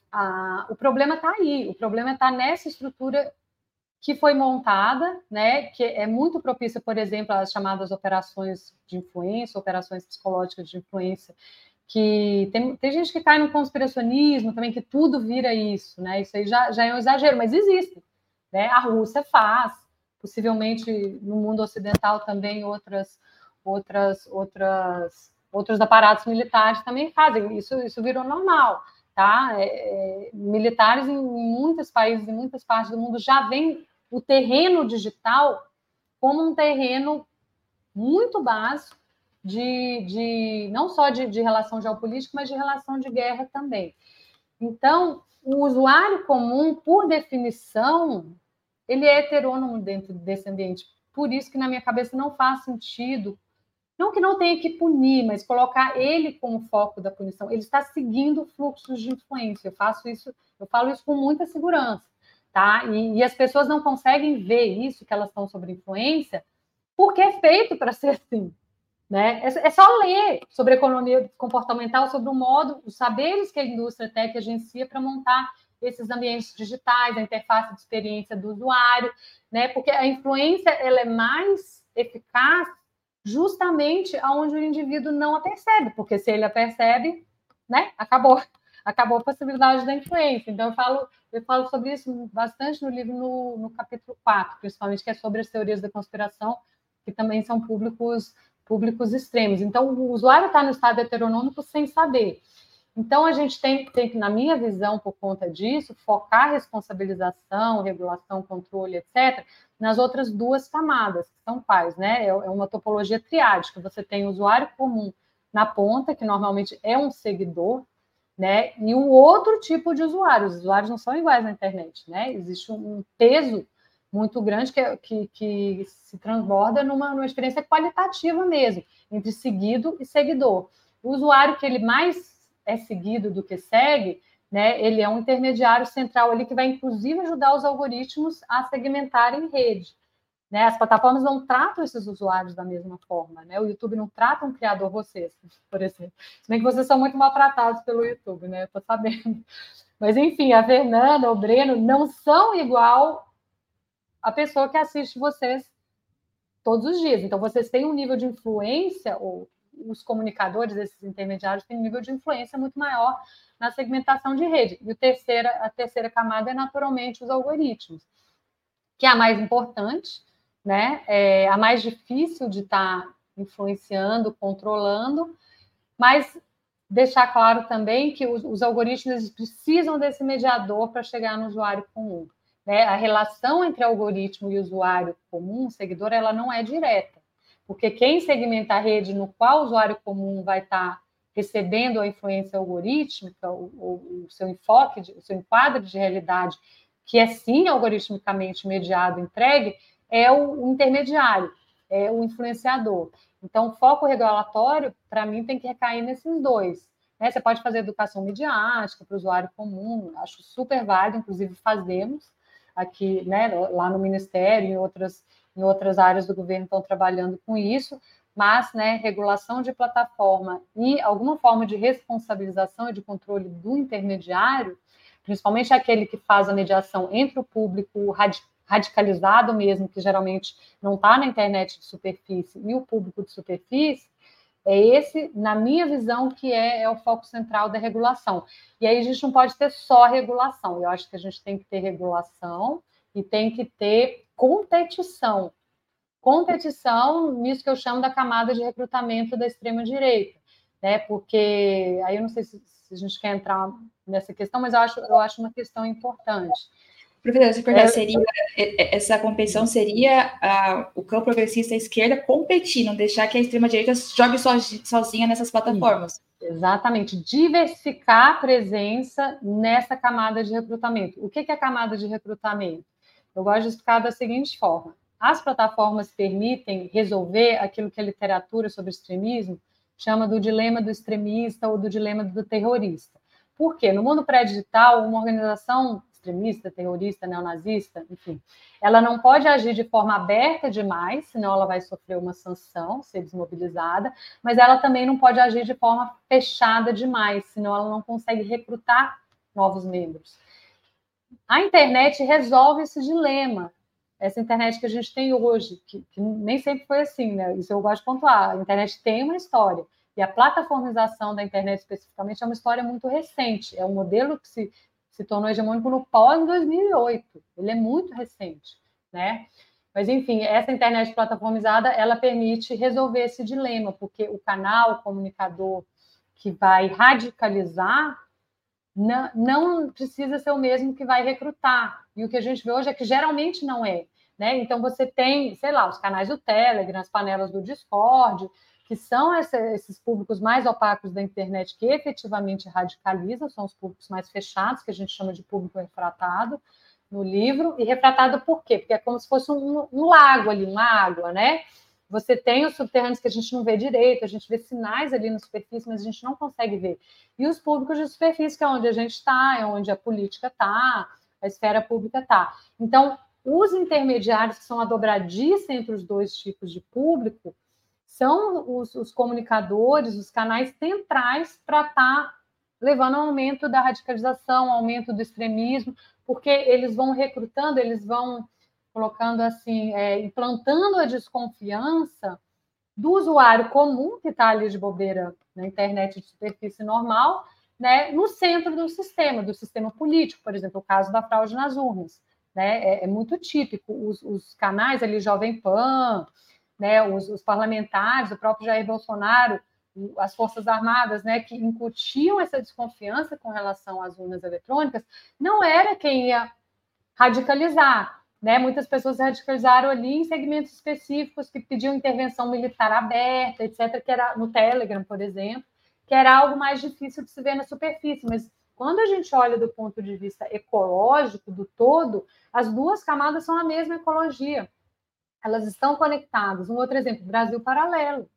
a, o problema está aí, o problema está nessa estrutura que foi montada, né, que é muito propícia, por exemplo, às chamadas operações de influência, operações psicológicas de influência, que tem, tem gente que cai no conspiracionismo também, que tudo vira isso, né, isso aí já, já é um exagero, mas existe, né, a Rússia faz, possivelmente no mundo ocidental também outras, outras, outras, outros aparatos militares também fazem, isso, isso virou normal, tá? É, é, militares em muitos países, em muitas partes do mundo já vêm o terreno digital como um terreno muito básico de, de não só de, de relação geopolítica, mas de relação de guerra também. Então, o usuário comum, por definição, ele é heterônomo dentro desse ambiente. Por isso que na minha cabeça não faz sentido não que não tenha que punir, mas colocar ele como foco da punição. Ele está seguindo fluxos de influência. Eu faço isso, eu falo isso com muita segurança, tá? E, e as pessoas não conseguem ver isso que elas estão sob influência, porque é feito para ser assim. Né? É, é, só ler sobre economia comportamental, sobre o modo, os saberes que a indústria tech agencia para montar esses ambientes digitais, a interface de experiência do usuário, né? Porque a influência ela é mais eficaz justamente aonde o indivíduo não a percebe, porque se ele a percebe, né, acabou, acabou a possibilidade da influência. Então eu falo, eu falo sobre isso bastante no livro no, no capítulo 4, principalmente que é sobre as teorias da conspiração, que também são públicos públicos extremos. Então o usuário está no estado heteronômico sem saber. Então, a gente tem, tem que, na minha visão, por conta disso, focar responsabilização, regulação, controle, etc., nas outras duas camadas, que são quais? Né? É, é uma topologia triádica. Você tem o usuário comum na ponta, que normalmente é um seguidor, né? e um outro tipo de usuário. Os usuários não são iguais na internet. Né? Existe um peso muito grande que, é, que, que se transborda numa, numa experiência qualitativa mesmo, entre seguido e seguidor. O usuário que ele mais é seguido do que segue, né, ele é um intermediário central ali que vai, inclusive, ajudar os algoritmos a segmentarem rede. Né? As plataformas não tratam esses usuários da mesma forma. Né? O YouTube não trata um criador, vocês, por exemplo. Se bem que vocês são muito maltratados pelo YouTube, né? Eu estou sabendo. Mas, enfim, a Fernanda, o Breno, não são igual a pessoa que assiste vocês todos os dias. Então, vocês têm um nível de influência, ou os comunicadores, esses intermediários, têm um nível de influência muito maior na segmentação de rede. E o terceira, a terceira camada é naturalmente os algoritmos, que é a mais importante, né? É a mais difícil de estar tá influenciando, controlando, mas deixar claro também que os, os algoritmos precisam desse mediador para chegar no usuário comum. Né? A relação entre algoritmo e usuário comum, seguidor, ela não é direta, porque quem segmenta a rede no qual o usuário comum vai estar tá recebendo a influência algorítmica, o, o, o seu enfoque, o seu enquadro de realidade, que é sim algoritmicamente mediado, entregue, é o, o intermediário, é o influenciador. Então, o foco regulatório, para mim, tem que recair nesses dois. Né? Você pode fazer educação midiática para o usuário comum, acho super válido, inclusive fazemos aqui, né, lá no Ministério, em outras, em outras áreas do governo estão trabalhando com isso, mas né, regulação de plataforma e alguma forma de responsabilização e de controle do intermediário, principalmente aquele que faz a mediação entre o público radicalizado mesmo, que geralmente não está na internet de superfície, e o público de superfície, é esse, na minha visão, que é, é, o foco central da regulação. E aí a gente não pode ter só regulação, eu acho que a gente tem que ter regulação e tem que ter competição competição nisso que eu chamo da camada de recrutamento da extrema-direita, né? Porque aí eu não sei se, se a gente quer entrar nessa questão, mas eu acho, eu acho uma questão importante. Professor, se perguntar, é, seria, essa competição seria o campo progressista à esquerda competir, não deixar que a extrema-direita jogue sozinha nessas plataformas. Exatamente, diversificar a presença nessa camada de recrutamento. O que é a camada de recrutamento? Eu gosto de explicar da seguinte forma: as plataformas permitem resolver aquilo que a literatura sobre extremismo chama do dilema do extremista ou do dilema do terrorista. Por quê? No mundo pré-digital, uma organização extremista, terrorista, neonazista, enfim, ela não pode agir de forma aberta demais, senão ela vai sofrer uma sanção, ser desmobilizada, mas ela também não pode agir de forma fechada demais, senão ela não consegue recrutar novos membros. A internet resolve esse dilema. Essa internet que a gente tem hoje, que, que nem sempre foi assim, né? Isso eu gosto de pontuar. A internet tem uma história. E a plataformização da internet especificamente é uma história muito recente. É um modelo que se se tornou hegemônico no pós-2008. Ele é muito recente, né? Mas, enfim, essa internet plataformizada, ela permite resolver esse dilema, porque o canal o comunicador que vai radicalizar não, não precisa ser o mesmo que vai recrutar. E o que a gente vê hoje é que geralmente não é. Né? Então, você tem, sei lá, os canais do Telegram, as panelas do Discord, que são essa, esses públicos mais opacos da internet que efetivamente radicalizam, são os públicos mais fechados, que a gente chama de público refratado no livro. E refratado por quê? Porque é como se fosse um, um lago ali, uma água, né? Você tem os subterrâneos que a gente não vê direito, a gente vê sinais ali na superfície, mas a gente não consegue ver. E os públicos de superfície, que é onde a gente está, é onde a política está, a esfera pública está. Então, os intermediários, que são a dobradiça entre os dois tipos de público, são os, os comunicadores, os canais centrais para estar tá levando ao aumento da radicalização, aumento do extremismo, porque eles vão recrutando, eles vão colocando assim, é, implantando a desconfiança do usuário comum que está ali de bobeira na internet de superfície normal, né, no centro do sistema, do sistema político, por exemplo, o caso da fraude nas urnas. Né, é, é muito típico. Os, os, canais ali, Jovem Pan, né, os, os, parlamentares, o próprio Jair Bolsonaro, as Forças Armadas, né, que incutiam essa desconfiança com relação às urnas eletrônicas, não era quem ia radicalizar. Né? Muitas pessoas radicalizaram ali em segmentos específicos que pediam intervenção militar aberta, etc., que era no Telegram, por exemplo, que era algo mais difícil de se ver na superfície, mas quando a gente olha do ponto de vista ecológico do todo, as duas camadas são a mesma ecologia elas estão conectadas. Um outro exemplo, Brasil Paralelo.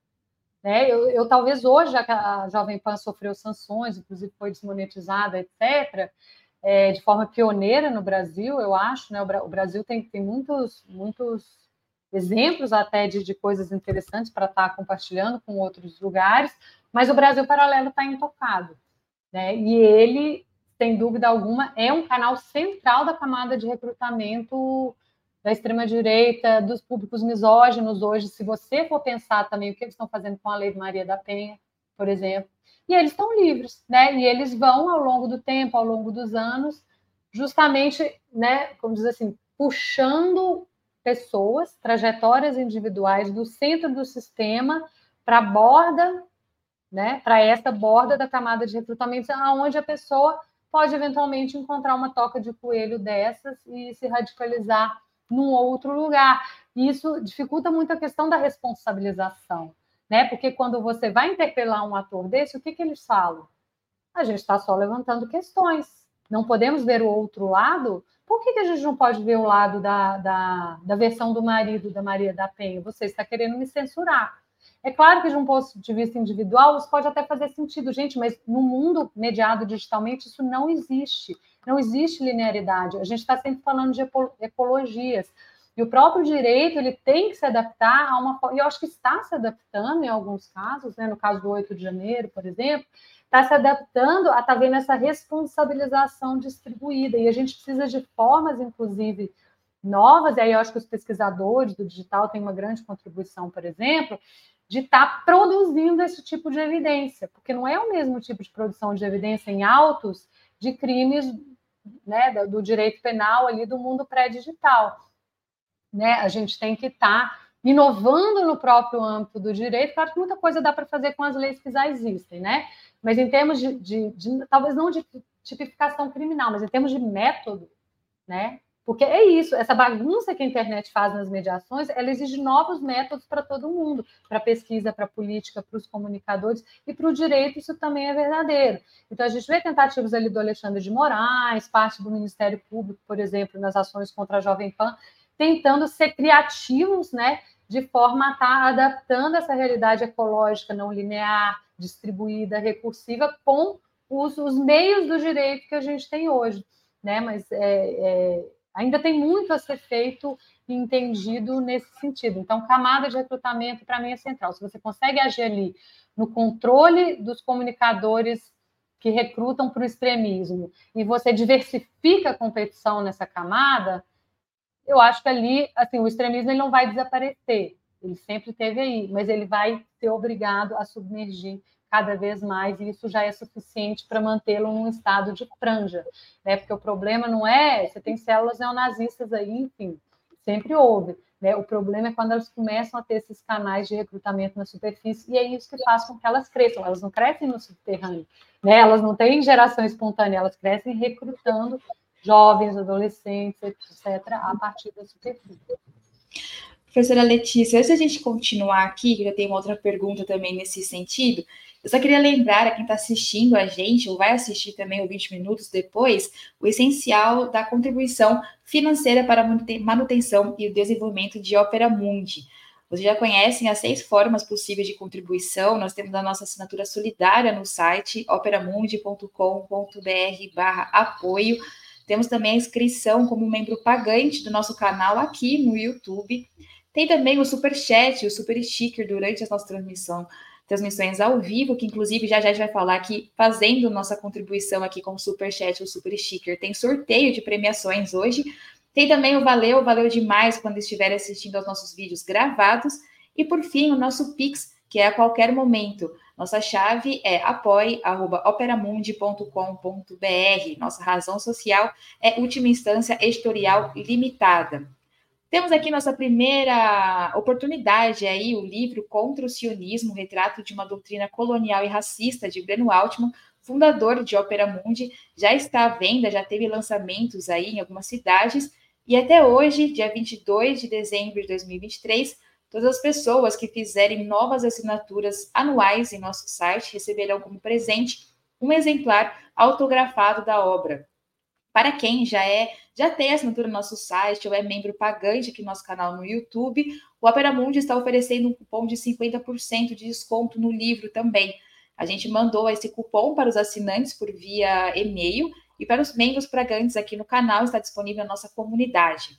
Né? Eu, eu, talvez hoje a Jovem Pan sofreu sanções, inclusive foi desmonetizada, etc., é, de forma pioneira no Brasil, eu acho. Né? O, Brasil tem, tem muitos, muitos exemplos até de, de coisas interessantes para estar tá compartilhando com outros lugares, mas o Brasil Paralelo está intocado. Né? E ele, sem dúvida alguma, é um canal central da camada de recrutamento da extrema-direita, dos públicos misóginos hoje, se você for pensar também o que eles estão fazendo com a lei Maria da Penha, por exemplo, e eles estão livres, né? E eles vão ao longo do tempo, ao longo dos anos, justamente, né, como diz assim, puxando pessoas, trajetórias individuais do centro do sistema para a borda, né, para essa borda da camada de recrutamento, aonde a pessoa pode eventualmente encontrar uma toca de coelho dessas e se radicalizar num outro lugar. Isso dificulta muito a questão da responsabilização, né? Porque quando você vai interpelar um ator desse, o que, que eles falam? A gente está só levantando questões. Não podemos ver o outro lado? Por que, que a gente não pode ver o lado da, da, da versão do marido da Maria da Penha? Você está querendo me censurar. É claro que, de um ponto de vista individual, isso pode até fazer sentido, gente, mas no mundo mediado digitalmente, isso não existe. Não existe linearidade. A gente está sempre falando de ecologias. E o próprio direito ele tem que se adaptar a uma e eu acho que está se adaptando em alguns casos, né? no caso do 8 de janeiro, por exemplo, está se adaptando a estar tá vendo essa responsabilização distribuída. E a gente precisa de formas, inclusive, novas, e aí eu acho que os pesquisadores do digital têm uma grande contribuição, por exemplo, de estar tá produzindo esse tipo de evidência, porque não é o mesmo tipo de produção de evidência em autos de crimes né, do direito penal ali do mundo pré-digital. Né? A gente tem que estar tá inovando no próprio âmbito do direito, claro que muita coisa dá para fazer com as leis que já existem, né? Mas em termos de, de, de, talvez não de tipificação criminal, mas em termos de método, né? Porque é isso, essa bagunça que a internet faz nas mediações, ela exige novos métodos para todo mundo, para pesquisa, para política, para os comunicadores e para o direito, isso também é verdadeiro. Então, a gente vê tentativas ali do Alexandre de Moraes, parte do Ministério Público, por exemplo, nas ações contra a Jovem Pan, tentando ser criativos, né, de forma a estar tá adaptando essa realidade ecológica não linear, distribuída, recursiva, com os, os meios do direito que a gente tem hoje. Né? Mas é, é, ainda tem muito a ser feito e entendido nesse sentido. Então, camada de recrutamento, para mim, é central. Se você consegue agir ali no controle dos comunicadores que recrutam para o extremismo e você diversifica a competição nessa camada, eu acho que ali, assim, o extremismo ele não vai desaparecer, ele sempre teve aí, mas ele vai ser obrigado a submergir cada vez mais, e isso já é suficiente para mantê-lo num estado de franja, né? Porque o problema não é, você tem células neonazistas aí, enfim, sempre houve, né? O problema é quando elas começam a ter esses canais de recrutamento na superfície, e é isso que faz com que elas cresçam, elas não crescem no subterrâneo, né? Elas não têm geração espontânea, elas crescem recrutando jovens, adolescentes, etc., a partir da superfície. Professora Letícia, antes da gente continuar aqui, que já tem uma outra pergunta também nesse sentido, eu só queria lembrar a quem está assistindo a gente, ou vai assistir também o 20 minutos depois, o essencial da contribuição financeira para a manutenção e o desenvolvimento de Opera Mundi. Vocês já conhecem as seis formas possíveis de contribuição. Nós temos a nossa assinatura solidária no site operamundi.com.br barra apoio. Temos também a inscrição como membro pagante do nosso canal aqui no YouTube. Tem também o Super Chat, o Super Sticker durante a nossa transmissão, transmissões ao vivo, que inclusive já já a gente vai falar aqui, fazendo nossa contribuição aqui com o Super Chat, o Super Sticker. Tem sorteio de premiações hoje. Tem também o Valeu, valeu demais quando estiver assistindo aos nossos vídeos gravados. E por fim, o nosso Pix, que é a qualquer momento. Nossa chave é apoie.operamundi.com.br. Nossa razão social é última instância editorial limitada. Temos aqui nossa primeira oportunidade aí, o livro Contra o Sionismo, retrato de uma doutrina colonial e racista de Breno Altman, fundador de Opera Mundi, já está à venda, já teve lançamentos aí em algumas cidades, e até hoje, dia 22 de dezembro de 2023, todas as pessoas que fizerem novas assinaturas anuais em nosso site receberão como presente um exemplar autografado da obra. Para quem já é, já tem assinatura no nosso site ou é membro pagante aqui no nosso canal no YouTube, o Opera Mundi está oferecendo um cupom de 50% de desconto no livro também. A gente mandou esse cupom para os assinantes por via e-mail e para os membros pagantes aqui no canal está disponível na nossa comunidade.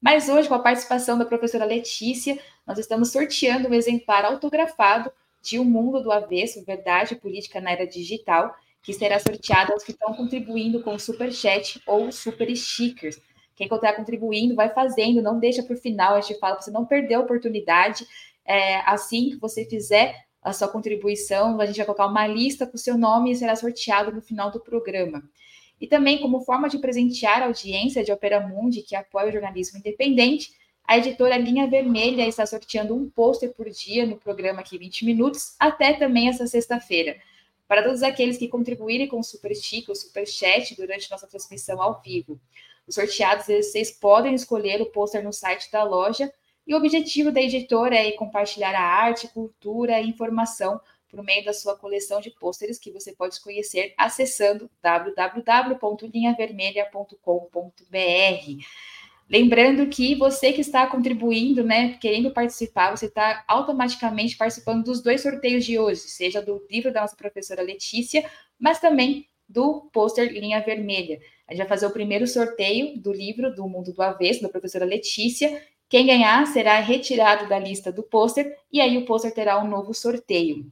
Mas hoje, com a participação da professora Letícia, nós estamos sorteando um exemplar autografado de O Mundo do Avesso, Verdade e Política na Era Digital, que será sorteado aos que estão contribuindo com o Super Chat ou Super Stickers. Quem está contribuindo, vai fazendo, não deixa para o final, a gente fala para você não perder a oportunidade. É, assim que você fizer a sua contribuição, a gente vai colocar uma lista com o seu nome e será sorteado no final do programa. E também, como forma de presentear a audiência de Opera Mundi, que apoia o jornalismo independente, a editora Linha Vermelha está sorteando um pôster por dia no programa aqui 20 Minutos, até também essa sexta-feira. Para todos aqueles que contribuírem com o Super Stick ou Super Chat durante nossa transmissão ao vivo. Os sorteados, vocês podem escolher o pôster no site da loja e o objetivo da editora é compartilhar a arte, cultura e informação por meio da sua coleção de pôsteres que você pode conhecer acessando www.linhavermelha.com.br. Lembrando que você que está contribuindo, né, querendo participar, você está automaticamente participando dos dois sorteios de hoje, seja do livro da nossa professora Letícia, mas também do pôster Linha Vermelha. A gente vai fazer o primeiro sorteio do livro do Mundo do Avesso, da professora Letícia. Quem ganhar será retirado da lista do pôster e aí o pôster terá um novo sorteio.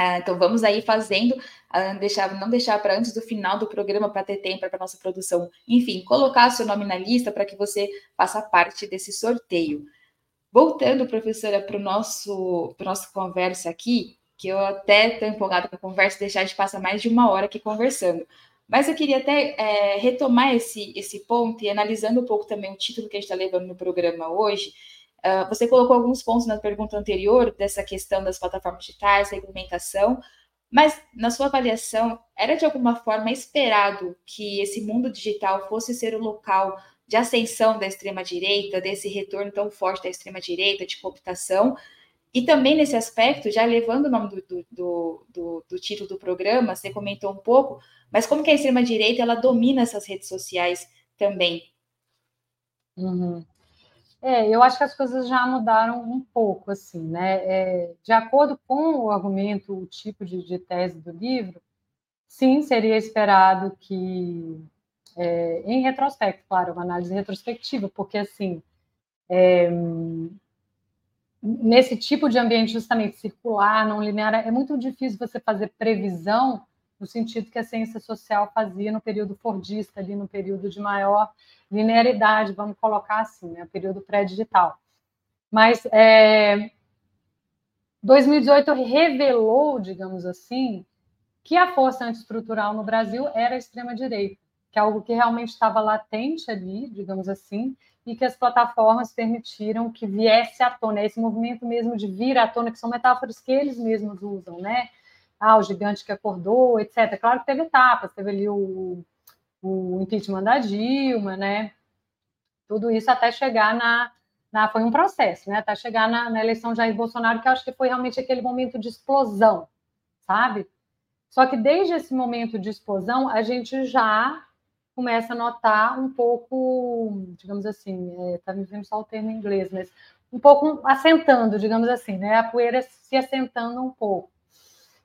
Ah, então vamos aí fazendo, ah, deixar, não deixar para antes do final do programa para ter tempo para nossa produção, enfim, colocar seu nome na lista para que você faça parte desse sorteio. Voltando, professora, para o nosso, nossa conversa aqui, que eu até estou empolgada com a conversa, deixar de passar mais de uma hora aqui conversando. Mas eu queria até é, retomar esse, esse ponto e analisando um pouco também o título que a gente está levando no programa hoje, Uh, você colocou alguns pontos na pergunta anterior dessa questão das plataformas digitais, segmentação, mas na sua avaliação, era de alguma forma esperado que esse mundo digital fosse ser o local de ascensão da extrema-direita, desse retorno tão forte da extrema-direita, de cooptação, e também nesse aspecto, já levando o nome do, do, do, do, título do programa, você comentou um pouco, mas como que a extrema-direita ela domina essas redes sociais também? Uhum. É, eu acho que as coisas já mudaram um pouco, assim, né? É, de acordo com o argumento, o tipo de, de tese do livro, sim, seria esperado que, é, em retrospecto, claro, uma análise retrospectiva, porque, assim, é, nesse tipo de ambiente justamente circular, não linear, é muito difícil você fazer previsão no sentido que a ciência social fazia no período fordista, ali no período de maior linearidade, vamos colocar assim, né, período pré-digital. Mas é, 2018 revelou, digamos assim, que a força antiestrutural no Brasil era a extrema-direita, que é algo que realmente estava latente ali, digamos assim, e que as plataformas permitiram que viesse à tona, esse movimento mesmo de vir à tona, que são metáforas que eles mesmos usam, né? Ah, o gigante que acordou, etc. Claro que teve etapas, teve ali o o impeachment da Dilma, né? Tudo isso até chegar na, na foi um processo, né? Até chegar na, na eleição Jair Bolsonaro, que eu acho que foi realmente aquele momento de explosão, sabe? Só que desde esse momento de explosão, a gente já começa a notar um pouco, digamos assim, é, tá me vendo só o termo em inglês, mas um pouco assentando, digamos assim, né? A poeira se assentando um pouco.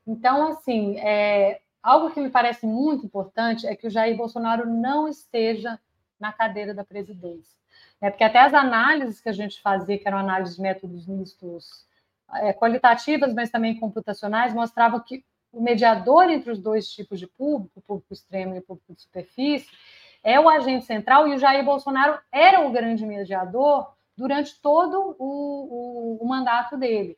Então, assim, é, Algo que me parece muito importante é que o Jair Bolsonaro não esteja na cadeira da presidência. É porque até as análises que a gente fazia, que eram análises de métodos mistos é, qualitativas, mas também computacionais, mostravam que o mediador entre os dois tipos de público, o público extremo e o público de superfície, é o agente central, e o Jair Bolsonaro era o grande mediador durante todo o, o, o mandato dele.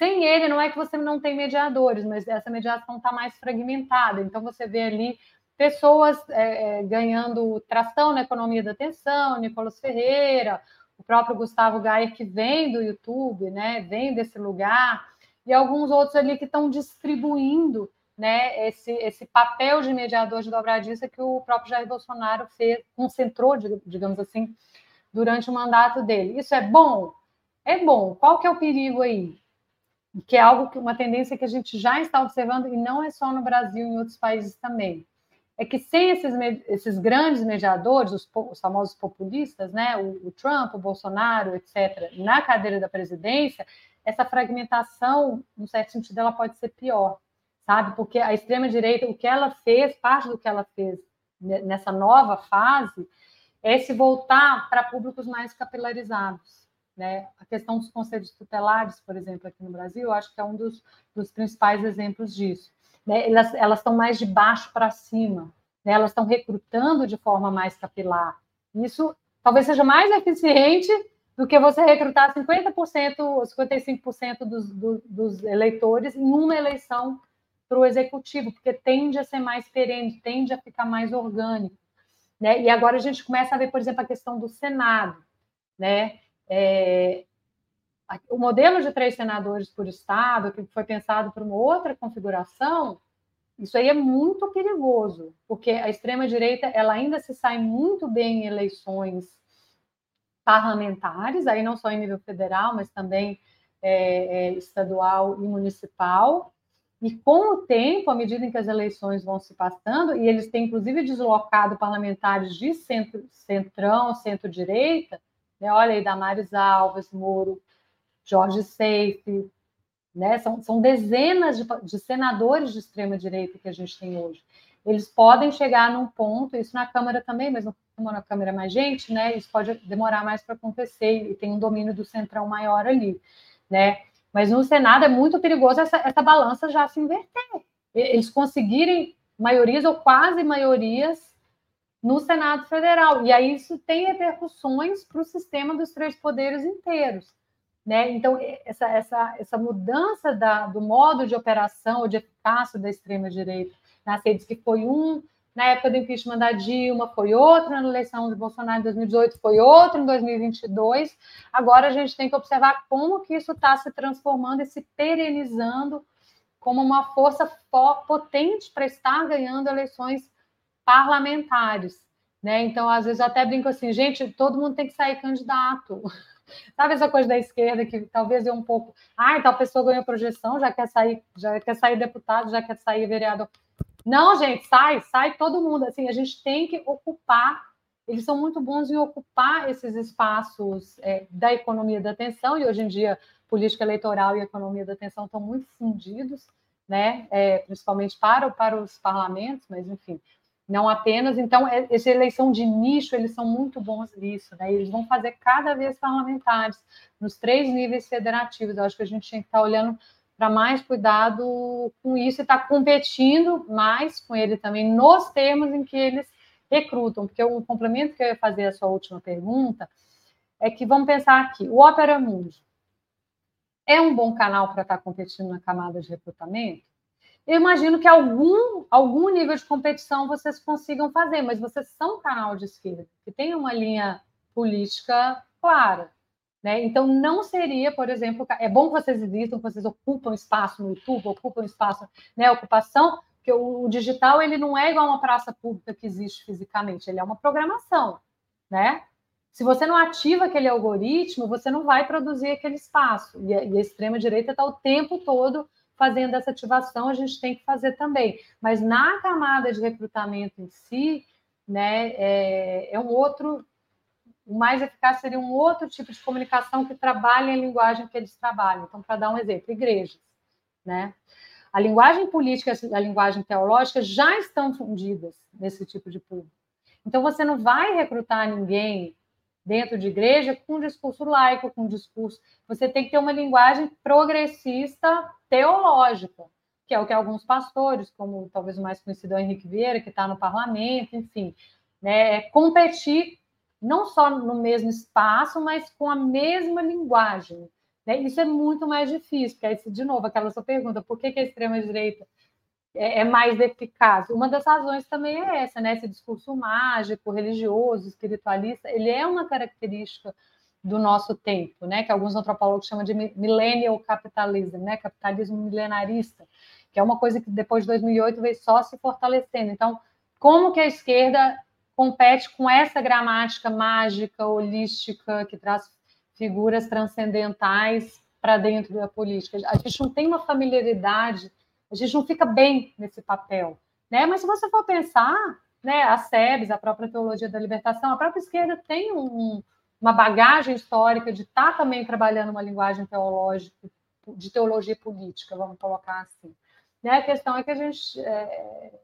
Sem ele, não é que você não tem mediadores, mas essa mediação está mais fragmentada. Então, você vê ali pessoas é, é, ganhando tração na economia da atenção, Nicolas Ferreira, o próprio Gustavo Gaia, que vem do YouTube, né, vem desse lugar, e alguns outros ali que estão distribuindo né, esse, esse papel de mediador de dobradiça que o próprio Jair Bolsonaro fez, concentrou, digamos assim, durante o mandato dele. Isso é bom? É bom. Qual que é o perigo aí? Que é algo que uma tendência que a gente já está observando e não é só no Brasil, em outros países também. É que sem esses, esses grandes mediadores, os, os famosos populistas, né, o, o, Trump, o Bolsonaro, etc., na cadeira da presidência, essa fragmentação, no certo sentido, ela pode ser pior, sabe? Porque a extrema-direita, o que ela fez, parte do que ela fez nessa nova fase, é se voltar para públicos mais capilarizados né? A questão dos conselhos tutelares, por exemplo, aqui no Brasil, eu acho que é um dos, dos principais exemplos disso. Né? Elas, estão mais de baixo para cima, né? elas estão recrutando de forma mais capilar. Isso talvez seja mais eficiente do que você recrutar 50% ou 55% dos, do, dos eleitores em uma eleição para o executivo, porque tende a ser mais perene, tende a ficar mais orgânico. Né? E agora a gente começa a ver, por exemplo, a questão do Senado. Né? É, o modelo de três senadores por estado, que foi pensado para uma outra configuração, isso aí é muito perigoso, porque a extrema-direita ela ainda se sai muito bem em eleições parlamentares, aí não só em nível federal, mas também é, é, estadual e municipal. E com o tempo, à medida em que as eleições vão se passando, e eles têm inclusive deslocado parlamentares de centro, centrão, centro-direita, né? Olha aí, Damares Alves, Moro, Jorge Seife, né? São, são dezenas de, de senadores de extrema-direita que a gente tem hoje. Eles podem chegar num ponto, isso na Câmara também, mas como na Câmara é mais gente, né? Isso pode demorar mais para acontecer e tem um domínio do centrão maior ali, né? Mas no Senado é muito perigoso essa, essa balança já se inverter. Eles conseguirem maiorias ou quase maiorias no Senado Federal. E aí isso tem repercussões para o sistema dos três poderes inteiros. Né? Então, essa, essa, essa mudança da, do modo de operação ou de eficácia da extrema-direita nas redes, que foi um, na época do impeachment da Dilma, foi outro na eleição de Bolsonaro em 2018, foi outro em 2022. Agora a gente tem que observar como que isso está se transformando e se perenizando como uma força potente para estar ganhando eleições parlamentares. Né? Então, às vezes, eu até brinco assim, gente, todo mundo tem que sair candidato. <laughs> Sabe essa coisa da esquerda que talvez é um pouco, ah, tal pessoa ganhou projeção, já quer sair, já quer sair deputado, já quer sair vereador. Não, gente, sai, sai todo mundo. Assim, a gente tem que ocupar. Eles são muito bons em ocupar esses espaços é, da economia da atenção, e hoje em dia política eleitoral e economia da atenção estão muito fundidos, né? É, principalmente para, para os parlamentos, mas enfim, não apenas. Então, é, essa eleição de nicho, eles são muito bons nisso, né? Eles vão fazer cada vez parlamentares nos três níveis federativos. Eu acho que a gente tinha que estar olhando para mais cuidado com isso e estar tá competindo mais com ele também nos termos em que eles recrutam. Porque o complemento que eu ia fazer à sua última pergunta é que vamos pensar aqui, o Opera Mundi é um bom canal para estar competindo na camada de recrutamento? Eu imagino que algum, algum nível de competição vocês consigam fazer, mas vocês são um canal de esquerda, que tem uma linha política clara. Né? Então, não seria, por exemplo, é bom que vocês existam, que vocês ocupam espaço no YouTube, ocupam espaço, né, ocupação, porque o, o digital ele não é igual a uma praça pública que existe fisicamente, ele é uma programação, né? Se você não ativa aquele algoritmo, você não vai produzir aquele espaço. E a, e a extrema-direita está o tempo todo fazendo essa ativação, a gente tem que fazer também. Mas na camada de recrutamento em si, né, é, é um outro o mais eficaz seria um outro tipo de comunicação que trabalhe a linguagem que eles trabalham. Então, para dar um exemplo, igrejas, né? A linguagem política e a linguagem teológica já estão fundidas nesse tipo de público. Então, você não vai recrutar ninguém dentro de igreja com um discurso laico, com um discurso. Você tem que ter uma linguagem progressista teológica, que é o que alguns pastores, como talvez o mais conhecido é Henrique Vieira, que está no parlamento, enfim, né, competir não só no mesmo espaço, mas com a mesma linguagem. Né? Isso é muito mais difícil, porque aí, de novo, aquela sua pergunta, por que, que a extrema-direita é, é, mais eficaz? Uma das razões também é essa, né? Esse discurso mágico, religioso, espiritualista, ele é uma característica do nosso tempo, né? Que alguns antropólogos chamam de millennial capitalism, né? Capitalismo milenarista, que é uma coisa que depois de 2008 veio só se fortalecendo. Então, como que a esquerda compete com essa gramática mágica, holística, que traz figuras transcendentais para dentro da política. A gente não tem uma familiaridade, a gente não fica bem nesse papel. Né? Mas se você for pensar, né, a SEBS, a própria Teologia da Libertação, a própria esquerda tem um, uma bagagem histórica de estar tá também trabalhando uma linguagem teológica, de teologia política, vamos colocar assim. Né? A questão é que a gente, é,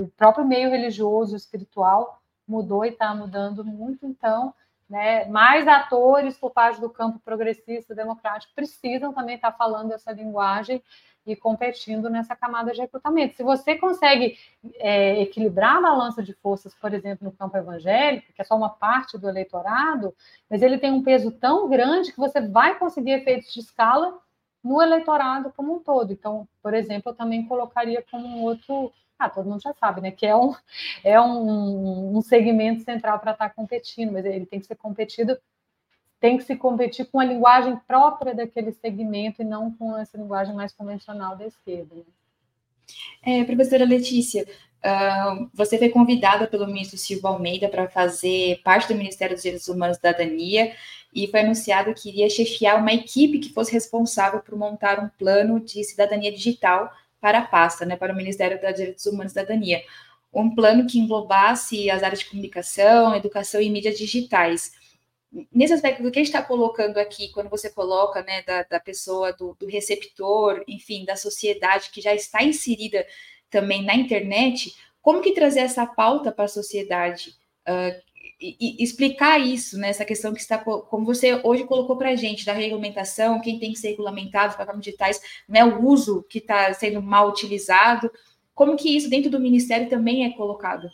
o próprio meio religioso, espiritual, mudou e está mudando muito, então, né, mais atores por parte do campo progressista democrático precisam também estar tá falando essa linguagem e competindo nessa camada de recrutamento. Se você consegue é, equilibrar a balança de forças, por exemplo, no campo evangélico, que é só uma parte do eleitorado, mas ele tem um peso tão grande que você vai conseguir efeitos de escala no eleitorado como um todo. Então, por exemplo, eu também colocaria como um outro ah, todo mundo já sabe, né? Que é um, é um, um segmento central para estar tá competindo, mas ele tem que ser competido, tem que se competir com a linguagem própria daquele segmento e não com essa linguagem mais convencional da esquerda. Né? É, professora Letícia, uh, você foi convidada pelo ministro Silva Almeida para fazer parte do Ministério dos Direitos Humanos e Cidadania e foi anunciado que iria chefiar uma equipe que fosse responsável por montar um plano de cidadania digital para a pasta, né, para o Ministério da Direitos Humanos e Cidadania. Um plano que englobasse as áreas de comunicação, educação e mídias digitais. Nesse aspecto do que a gente está colocando aqui, quando você coloca né, da, da pessoa, do, do receptor, enfim, da sociedade que já está inserida também na internet, como que trazer essa pauta para a sociedade? Uh, e, explicar isso, né, essa questão que está, como você hoje colocou para a gente, da regulamentação, quem tem que ser regulamentado, plataformas digitais, né, o uso que está sendo mal utilizado, como que isso dentro do Ministério também é colocado?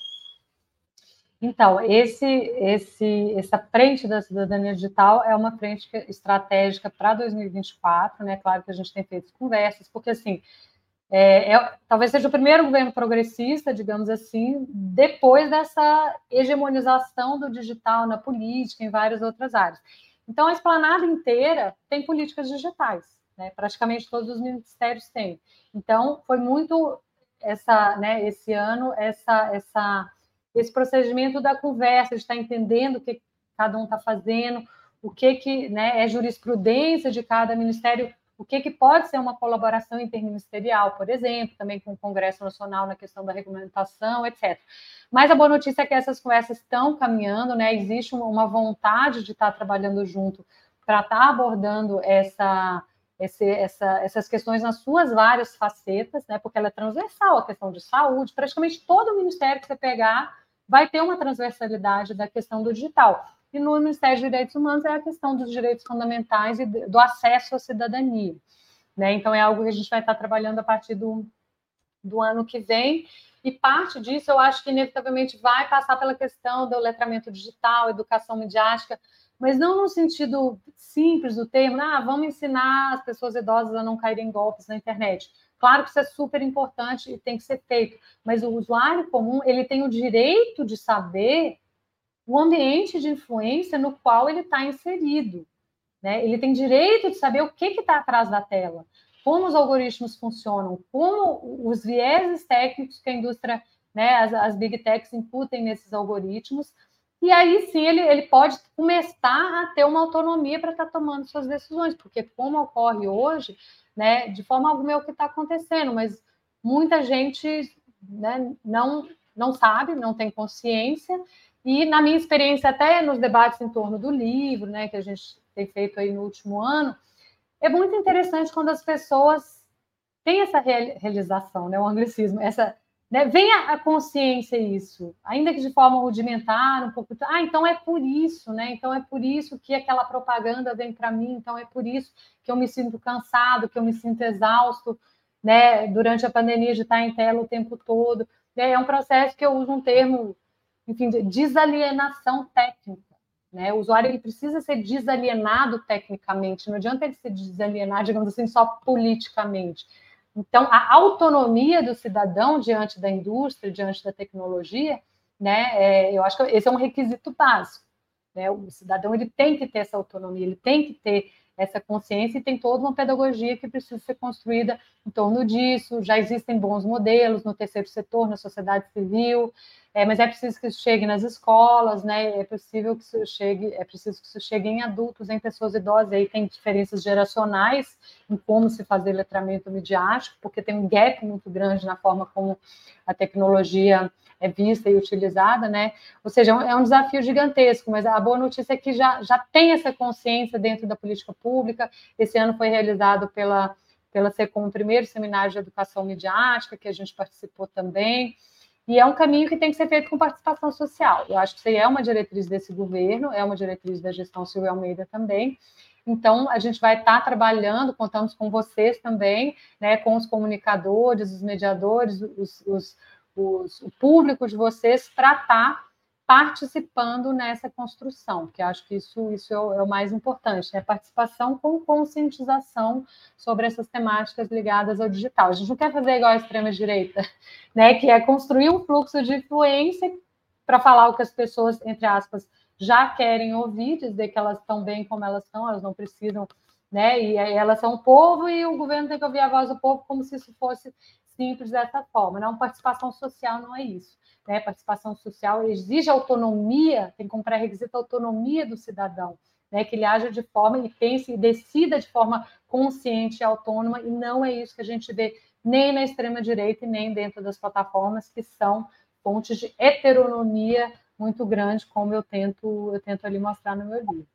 Então, esse, esse, essa frente da cidadania digital é uma frente estratégica para 2024, né? Claro que a gente tem feito conversas, porque assim, é, é, talvez seja o primeiro governo progressista, digamos assim, depois dessa hegemonização do digital na política, em várias outras áreas. Então, a esplanada inteira tem políticas digitais, né? praticamente todos os ministérios têm. Então, foi muito essa, né, esse ano, essa, essa, esse procedimento da conversa, de estar entendendo o que cada um está fazendo, o que, que né, é jurisprudência de cada ministério o que, que pode ser uma colaboração interministerial, por exemplo, também com o Congresso Nacional na questão da regulamentação, etc. Mas a boa notícia é que essas conversas estão caminhando, né? Existe uma vontade de estar trabalhando junto para estar abordando essa, esse, essa, essas questões nas suas várias facetas, né? Porque ela é transversal, a questão de saúde, praticamente todo o ministério que você pegar vai ter uma transversalidade da questão do digital. E no Ministério dos Direitos Humanos é a questão dos direitos fundamentais e do acesso à cidadania. Né? Então, é algo que a gente vai estar trabalhando a partir do, do ano que vem. E parte disso, eu acho que inevitavelmente vai passar pela questão do letramento digital, educação midiática, mas não no sentido simples do termo, ah, vamos ensinar as pessoas idosas a não caírem em golpes na internet. Claro que isso é super importante e tem que ser feito, mas o usuário comum ele tem o direito de saber o ambiente de influência no qual ele está inserido. Né? Ele tem direito de saber o que está atrás da tela, como os algoritmos funcionam, como os vieses técnicos que a indústria, né, as, as big techs imputem nesses algoritmos, e aí sim ele, ele pode começar a ter uma autonomia para estar tá tomando suas decisões, porque como ocorre hoje, né, de forma alguma é o que está acontecendo, mas muita gente né, não, não sabe, não tem consciência, e na minha experiência, até nos debates em torno do livro, né, que a gente tem feito aí no último ano, é muito interessante quando as pessoas têm essa realização, né, o anglicismo, essa, né, vem a, consciência isso, ainda que de forma rudimentar, um pouco, ah, então é por isso, né, então é por isso que aquela propaganda vem para mim, então é por isso que eu me sinto cansado, que eu me sinto exausto, né, durante a pandemia de estar em tela o tempo todo, é um processo que eu uso um termo enfim, de desalienação técnica. Né? O usuário ele precisa ser desalienado tecnicamente, não adianta ele se desalienar, digamos assim, só politicamente. Então, a autonomia do cidadão diante da indústria, diante da tecnologia, né, é, eu acho que esse é um requisito básico. Né? O cidadão ele tem que ter essa autonomia, ele tem que ter essa consciência e tem toda uma pedagogia que precisa ser construída em torno disso. Já existem bons modelos no terceiro setor, na sociedade civil, é, mas é preciso que isso chegue nas escolas, né? É possível que isso chegue, é preciso que isso chegue em adultos, em pessoas idosas. Aí tem diferenças geracionais em como se fazer letramento midiático, porque tem um gap muito grande na forma como a tecnologia é vista e utilizada, né? Ou seja, é um desafio gigantesco, mas a boa notícia é que já, já tem essa consciência dentro da política pública. Esse ano foi realizado pela, pela SECOM o primeiro seminário de educação midiática, que a gente participou também. E é um caminho que tem que ser feito com participação social. Eu acho que isso aí é uma diretriz desse governo, é uma diretriz da gestão Silvia Almeida também. Então, a gente vai estar trabalhando, contamos com vocês também, né, com os comunicadores, os mediadores, os, os, os o público de vocês, para estar participando nessa construção, que acho que isso, isso é, o, é o mais importante, né? participação com conscientização sobre essas temáticas ligadas ao digital. A gente não quer fazer igual a extrema-direita, né? que é construir um fluxo de influência para falar o que as pessoas, entre aspas, já querem ouvir, dizer que elas estão bem como elas estão, elas não precisam, né? E elas são o povo e o governo tem que ouvir a voz do povo como se isso fosse simples dessa forma. Não, participação social não é isso né, participação social exige autonomia, tem como pré-requisito a autonomia do cidadão, né, que ele haja de forma e pense e decida de forma consciente e autônoma, e não é isso que a gente vê nem na extrema-direita e nem dentro das plataformas, que são fontes de heteronomia muito grande, como eu tento, eu tento ali mostrar no meu livro.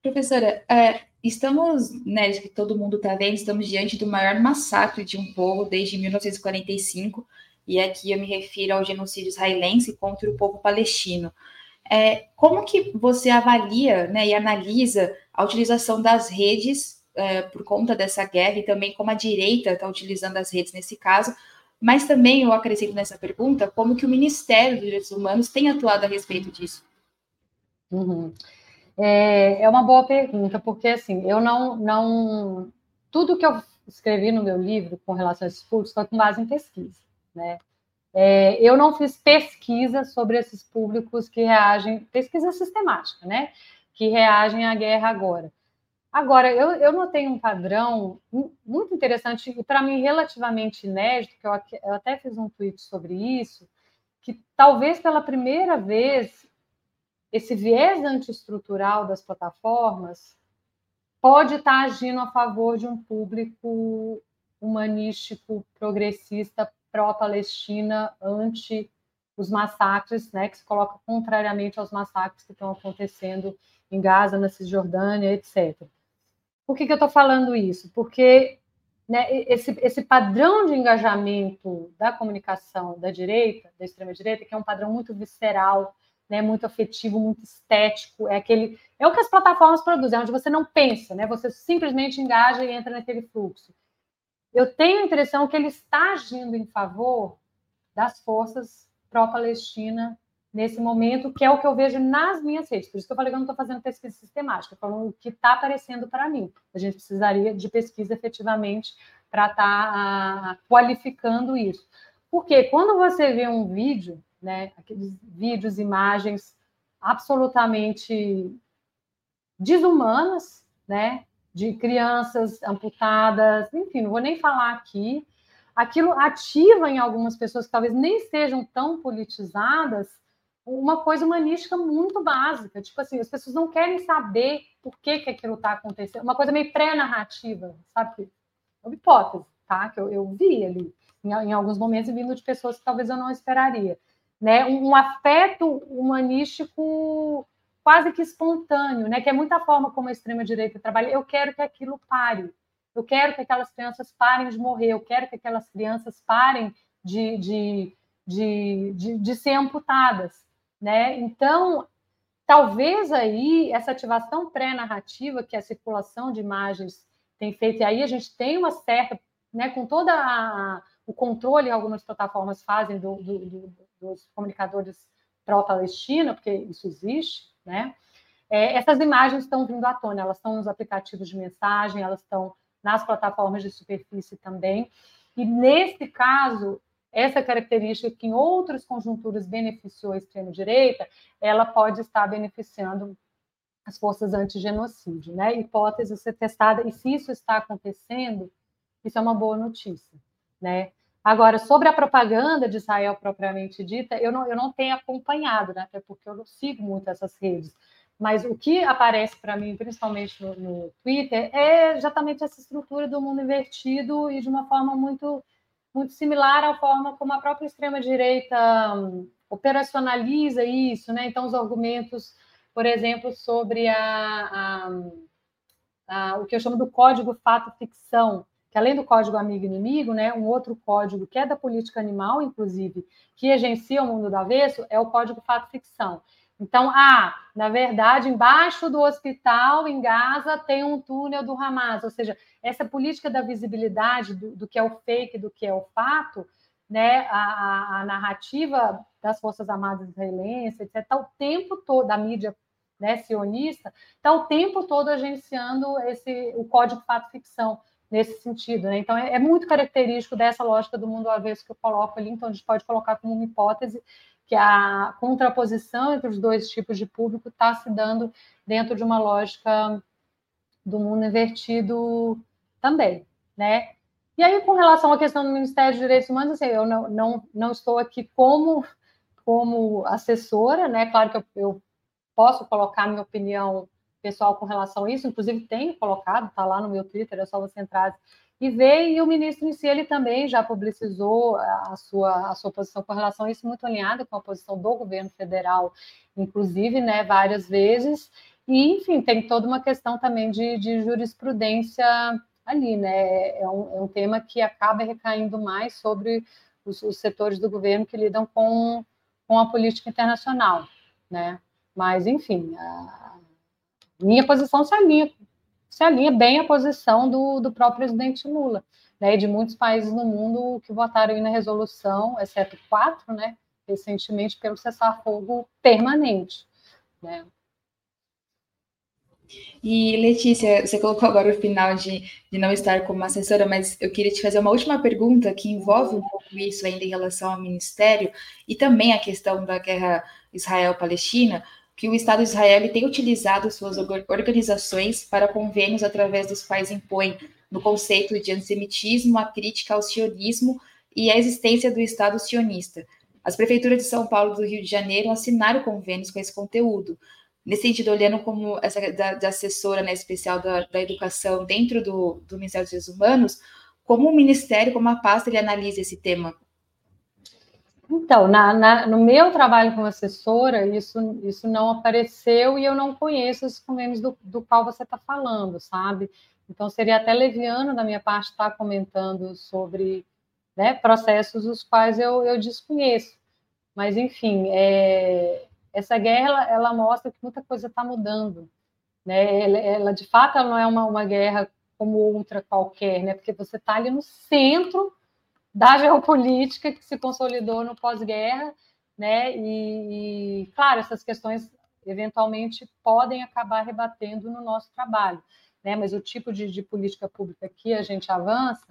Professora, é, estamos, né, que todo mundo está vendo, estamos diante do maior massacre de um povo desde 1945, e aqui eu me refiro ao genocídio israelense contra o povo palestino. É, como que você avalia né, e analisa a utilização das redes é, por conta dessa guerra e também como a direita está utilizando as redes nesse caso, mas também eu acrescento nessa pergunta como que o Ministério dos Direitos Humanos tem atuado a respeito disso? Uhum. É, é uma boa pergunta, porque assim, eu não, não tudo que eu escrevi no meu livro com relação a esses públicos foi com base em pesquisa, né? É, eu não fiz pesquisa sobre esses públicos que reagem, pesquisa sistemática, né? Que reagem à guerra agora. Agora, eu, eu notei um padrão muito interessante e, para mim, relativamente inédito, que eu, eu até fiz um tweet sobre isso, que talvez pela primeira vez esse viés antiestrutural das plataformas pode estar agindo a favor de um público humanístico, progressista, pró-Palestina, anti os massacres, né, que se coloca contrariamente aos massacres que estão acontecendo em Gaza, na Cisjordânia, etc. Por que, que eu estou falando isso? Porque né, esse, esse padrão de engajamento da comunicação da direita, da extrema-direita, que é um padrão muito visceral, né, muito afetivo, muito estético, é aquele é o que as plataformas produzem, é onde você não pensa, né, você simplesmente engaja e entra naquele fluxo. Eu tenho a impressão que ele está agindo em favor das forças pró-Palestina nesse momento, que é o que eu vejo nas minhas redes. Por isso que eu falei que eu não estou fazendo pesquisa sistemática, falando o que está aparecendo para mim. A gente precisaria de pesquisa efetivamente para estar tá, ah, qualificando isso. Porque quando você vê um vídeo, né, aqueles vídeos, imagens absolutamente desumanas, né, de crianças amputadas, enfim, não vou nem falar aqui. Aquilo ativa em algumas pessoas que talvez nem sejam tão politizadas uma coisa humanística muito básica. Tipo assim, as pessoas não querem saber por que, que aquilo está acontecendo. Uma coisa meio pré-narrativa, sabe? É uma hipótese, tá? Que eu, eu vi ali, em, em, alguns momentos, vindo de pessoas que talvez eu não esperaria. Né? Um, um afeto humanístico quase que espontâneo, né? Que é muita forma como a extrema-direita trabalha. Eu quero que aquilo pare. Eu quero que aquelas crianças parem de morrer. Eu quero que aquelas crianças parem de, de, de, de, de ser amputadas né? Então, talvez aí essa ativação pré-narrativa que a circulação de imagens tem feito, e aí a gente tem uma certa, né, com toda o controle que algumas plataformas fazem do, do, do, dos comunicadores pró-Palestina, porque isso existe, né? É, essas imagens estão vindo à tona, elas estão nos aplicativos de mensagem, elas estão nas plataformas de superfície também. E nesse caso, essa característica que em outras conjunturas beneficiou a extrema-direita, ela pode estar beneficiando as forças anti-genocídio, né? Hipótese ser testada, e se isso está acontecendo, isso é uma boa notícia, né? Agora, sobre a propaganda de Israel propriamente dita, eu não, eu não tenho acompanhado, né? até porque eu não sigo muito essas redes, mas o que aparece para mim, principalmente no, no Twitter, é exatamente essa estrutura do mundo invertido e de uma forma muito muito similar à forma como a própria extrema-direita hum, operacionaliza isso, né? Então, os argumentos, por exemplo, sobre a, a, a, o que eu chamo do código fato-ficção, que além do código amigo-inimigo, né, um outro código que é da política animal, inclusive, que agencia o mundo do avesso, é o código fato-ficção. Então, ah, na verdade, embaixo do hospital em Gaza tem um túnel do Hamas, ou seja, essa política da visibilidade do, do que é o fake, do que é o fato, né, a, a narrativa das Forças Armadas israelenses, etc., está o tempo todo, da mídia né, sionista, está o tempo todo agenciando esse, o código fato-ficção nesse sentido. Né? Então, é, é, muito característico dessa lógica do mundo avesso que eu coloco ali, então a gente pode colocar como uma hipótese que a contraposição entre os dois tipos de público está se dando dentro de uma lógica do mundo invertido também, né? E aí, com relação à questão do Ministério dos Direitos Humanos, assim, eu não, não, não estou aqui como, como assessora, né? Claro que eu, eu posso colocar minha opinião pessoal com relação a isso, inclusive tenho colocado, está lá no meu Twitter, é só você entrar e ver, e o ministro em si, ele também já publicizou a sua, a sua posição com relação a isso, muito alinhada com a posição do governo federal, inclusive, né, várias vezes, e, enfim, tem toda uma questão também de, de jurisprudência ali, né, é um, é um, tema que acaba recaindo mais sobre os, os setores do governo que lidam com, com a política internacional, né, mas, enfim, a minha posição se alinha se alinha bem à posição do, do próprio presidente Lula, né, de muitos países no mundo que votaram na resolução, exceto quatro, né, recentemente, pelo cessar-fogo permanente. Né. E Letícia, você colocou agora o final de, de não estar como assessora, mas eu queria te fazer uma última pergunta que envolve um pouco isso ainda em relação ao ministério e também a questão da guerra Israel-Palestina, que o Estado de Israel tem utilizado suas organizações para convênios através dos quais impõe no conceito de antissemitismo a crítica ao sionismo e a existência do Estado sionista. As prefeituras de São Paulo e do Rio de Janeiro assinaram convênios com esse conteúdo nesse sentido, olhando como essa da, da assessora né, especial da, da educação dentro do, do Ministério dos Direitos Humanos, como o Ministério, como a pasta, ele analisa esse tema? Então, na, na, no meu trabalho como assessora, isso, isso não apareceu e eu não conheço os convênios do, do qual você está falando, sabe? Então, seria até leviano da minha parte estar comentando sobre né, processos os quais eu, eu desconheço. Mas, enfim, é, essa guerra ela, ela mostra que muita coisa está mudando. Né? Ela, ela, de fato, ela não é uma, uma guerra como outra qualquer, né? porque você está ali no centro da geopolítica que se consolidou no pós-guerra, né? E, e, claro, essas questões eventualmente podem acabar rebatendo no nosso trabalho, né? Mas o tipo de, de política pública que a gente avança,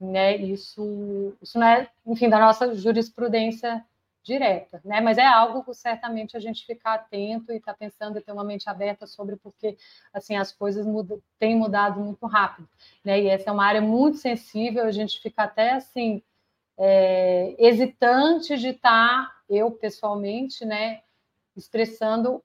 né? Isso, isso não é, enfim, da nossa jurisprudência direta, né? Mas é algo que certamente a gente ficar atento e estar tá pensando e ter uma mente aberta sobre porque assim as coisas mudam, têm mudado muito rápido, né? E essa é uma área muito sensível, a gente fica até assim é, hesitante de estar, tá, eu pessoalmente, né, expressando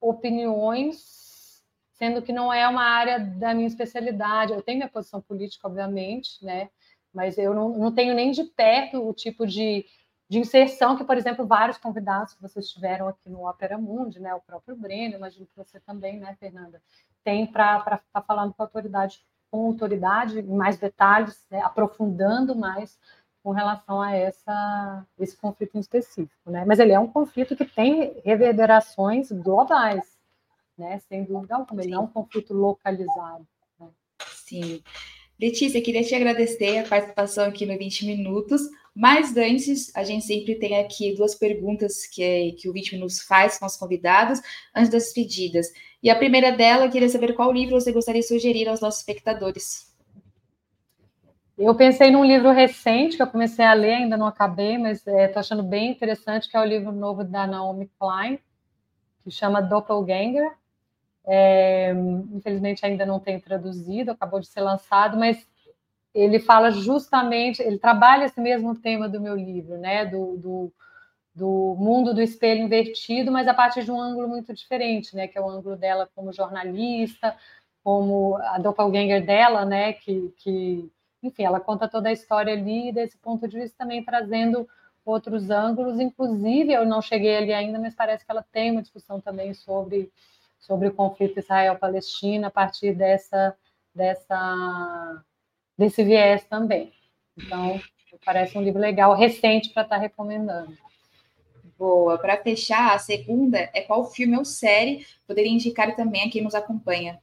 opiniões, sendo que não é uma área da minha especialidade. Eu tenho minha posição política, obviamente, né? Mas eu não, não tenho nem de perto o tipo de de inserção que, por exemplo, vários convidados que vocês tiveram aqui no Opera Mundi, né, o próprio Breno, imagino que você também, né, Fernanda, tem para estar tá falando com autoridade, com autoridade, em mais detalhes, né, aprofundando mais com relação a essa, esse conflito em específico, né? Mas ele é um conflito que tem reverberações globais, né? Sem dúvida alguma, ele não é um conflito localizado. Né? Sim. Letícia, queria te agradecer a participação aqui no 20 Minutos. Mas antes, a gente sempre tem aqui duas perguntas que, que o 20 Minutos faz com os convidados antes das pedidas. E a primeira dela, queria saber qual livro você gostaria de sugerir aos nossos espectadores. Eu pensei num livro recente que eu comecei a ler, ainda não acabei, mas estou é, achando bem interessante, que é o livro novo da Naomi Klein, que chama Doppelganger. É, infelizmente ainda não tem traduzido, acabou de ser lançado, mas ele fala justamente, ele trabalha esse mesmo tema do meu livro, né, do, do, do, mundo do espelho invertido, mas a partir de um ângulo muito diferente, né, que é o ângulo dela como jornalista, como a doppelganger dela, né, que, que enfim, ela conta toda a história ali, desse ponto de vista também trazendo outros ângulos, inclusive eu não cheguei ali ainda, mas parece que ela tem uma discussão também sobre, sobre o conflito Israel-Palestina a partir dessa, dessa desse viés também. Então, parece um livro legal, recente para estar tá recomendando. Boa. Para fechar, a segunda é qual filme ou série poderia indicar também a quem nos acompanha?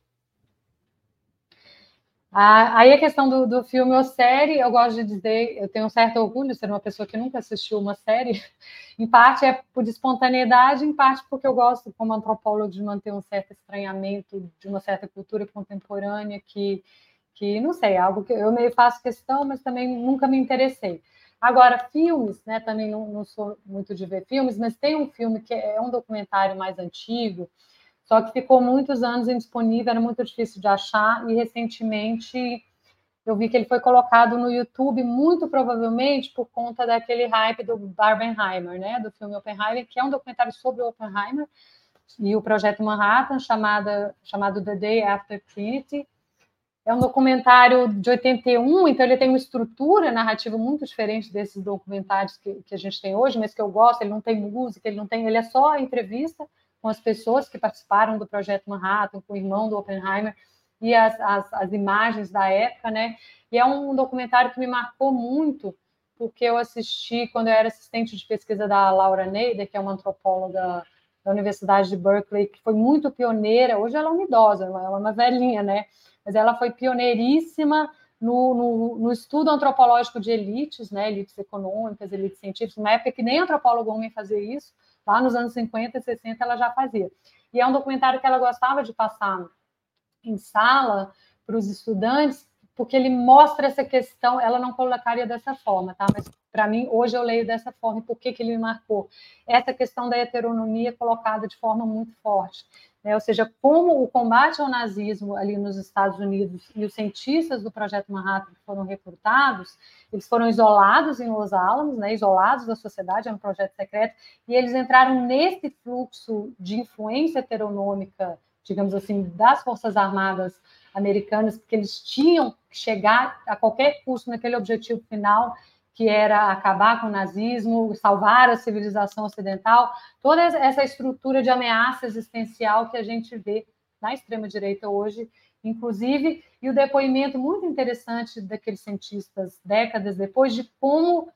Ah, aí a questão do, do, filme ou série, eu gosto de dizer, eu tenho um certo orgulho de ser uma pessoa que nunca assistiu uma série. <laughs> Em parte é por espontaneidade, em parte porque eu gosto, como antropólogo, de manter um certo estranhamento de uma certa cultura contemporânea que que não sei, é algo que eu meio faço questão, mas também nunca me interessei. Agora, filmes, né? Também não, não, sou muito de ver filmes, mas tem um filme que é um documentário mais antigo, só que ficou muitos anos indisponível, era muito difícil de achar, e recentemente eu vi que ele foi colocado no YouTube, muito provavelmente por conta daquele hype do Barbenheimer, né? Do filme Oppenheimer, que é um documentário sobre Oppenheimer e o projeto Manhattan, chamada, chamado The Day After Trinity é um documentário de 81, então ele tem uma estrutura narrativa muito diferente desses documentários que, que a gente tem hoje, mas que eu gosto. Ele não tem música, ele não tem, ele é só entrevista com as pessoas que participaram do projeto Manhattan, com o irmão do Oppenheimer e as, as, as imagens da época, né? E é um documentário que me marcou muito, porque eu assisti quando eu era assistente de pesquisa da Laura Neider, que é uma antropóloga da Universidade de Berkeley, que foi muito pioneira. Hoje ela é uma idosa, ela é uma velhinha, né? mas ela foi pioneiríssima no, no, no, estudo antropológico de elites, né, elites econômicas, elites científicas, uma época que nem antropólogo homem fazia isso, lá nos anos 50 e 60 ela já fazia. E é um documentário que ela gostava de passar em sala para os estudantes, porque ele mostra essa questão, ela não colocaria dessa forma, tá? Mas para mim, hoje eu leio dessa forma, e por que, que ele me marcou? Essa questão da heteronomia colocada de forma muito forte. Né? Ou seja, como o combate ao nazismo ali nos Estados Unidos e os cientistas do Projeto Manhattan foram recrutados, eles foram isolados em Los Alamos, né? isolados da sociedade, era um projeto secreto, e eles entraram nesse fluxo de influência heteronômica, digamos assim, das Forças Armadas americanas, porque eles tinham que chegar a qualquer custo naquele objetivo final, que era acabar com o nazismo, salvar a civilização ocidental, toda essa estrutura de ameaça existencial que a gente vê na extrema-direita hoje, inclusive, e o depoimento muito interessante daqueles cientistas décadas depois de como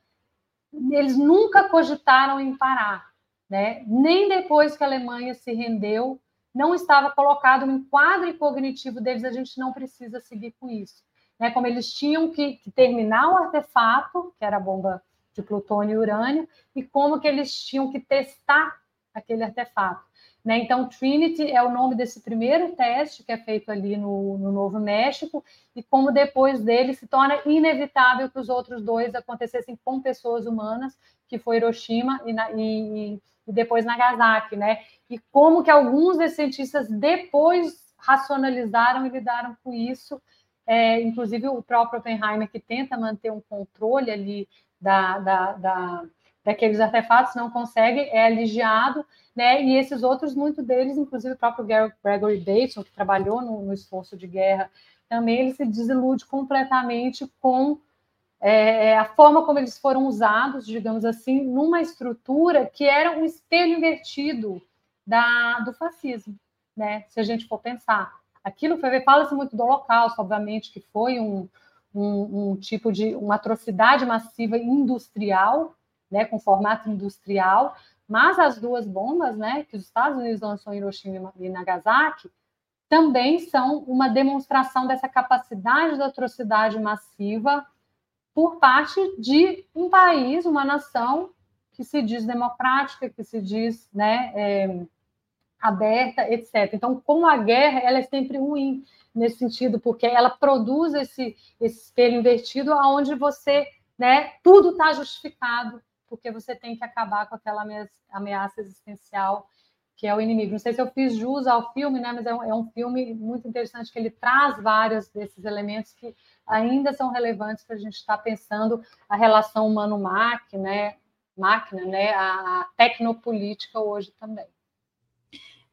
eles nunca cogitaram em parar, né? nem depois que a Alemanha se rendeu não estava colocado no quadro cognitivo deles, a gente não precisa seguir com isso. Né? Como eles tinham que, que terminar o artefato, que era a bomba de plutônio e urânio, e como que eles tinham que testar aquele artefato. Né? Então, Trinity é o nome desse primeiro teste que é feito ali no, no Novo México, e como depois dele se torna inevitável que os outros dois acontecessem com pessoas humanas, que foi Hiroshima e, e, e depois Nagasaki, né? E como que alguns desses cientistas depois racionalizaram e lidaram com isso, é, inclusive o próprio Oppenheimer, que tenta manter um controle ali da, da, da, daqueles artefatos, não consegue, é aligiado, né? E esses outros, muitos deles, inclusive o próprio Gregory Bateson, que trabalhou no, no esforço de guerra, também ele se desilude completamente com é, é, a forma como eles foram usados, digamos assim, numa estrutura que era um espelho invertido da, do fascismo, né? Se a gente for pensar. Aquilo foi, fala-se muito do Holocausto, obviamente, que foi um, um, um, tipo de uma atrocidade massiva industrial, né, com formato industrial, mas as duas bombas, né, que os Estados Unidos lançou em Hiroshima e Nagasaki, também são uma demonstração dessa capacidade da atrocidade massiva por parte de um país, uma nação que se diz democrática, que se diz né, é, aberta, etc. Então, como a guerra, ela é sempre ruim nesse sentido, porque ela produz esse, esse espelho invertido, onde você, né, tudo está justificado, porque você tem que acabar com aquela ameaça existencial que é o inimigo. Não sei se eu fiz jus ao filme, né, mas é um, é um filme muito interessante que ele traz vários desses elementos que ainda são relevantes para a gente estar tá pensando a relação humano-máquina, né, máquina, né, a, tecnopolítica hoje também.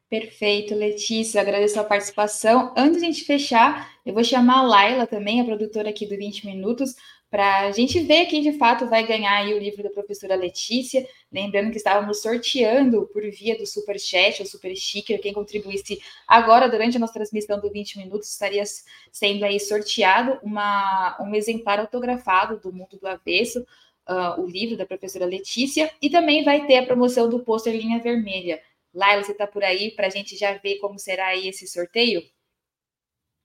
Perfeito, Letícia, agradeço a participação. Antes de a gente fechar, eu vou chamar a Laila também, a produtora aqui do 20 Minutos, para a gente ver quem de fato vai ganhar o livro da professora Letícia. Lembrando que estávamos sorteando por via do Super Chat ou Super Sticker, quem contribuísse agora durante a nossa transmissão do 20 minutos estaria sendo aí sorteado uma, um exemplar autografado do Mundo do Avesso, uh, o livro da professora Letícia, e também vai ter a promoção do pôster Linha Vermelha. Laila, você está por aí para a gente já ver como será aí esse sorteio?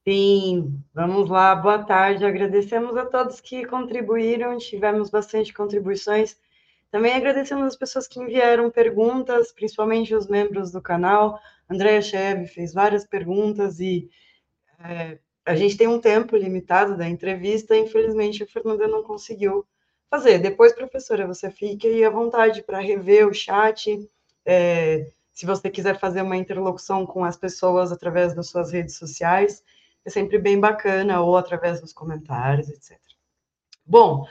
Sim, vamos lá, boa tarde. Agradecemos a todos que contribuíram, tivemos bastante contribuições. Também agradecemos as pessoas que enviaram perguntas, principalmente os membros do canal. Andréa Cheve fez várias perguntas e é, a gente tem um tempo limitado da entrevista, infelizmente a Fernanda não conseguiu fazer. Depois, professora, você fique aí à vontade para rever o chat. É, se você quiser fazer uma interlocução com as pessoas através das suas redes sociais, é sempre bem bacana, ou através dos comentários, etc. Bom,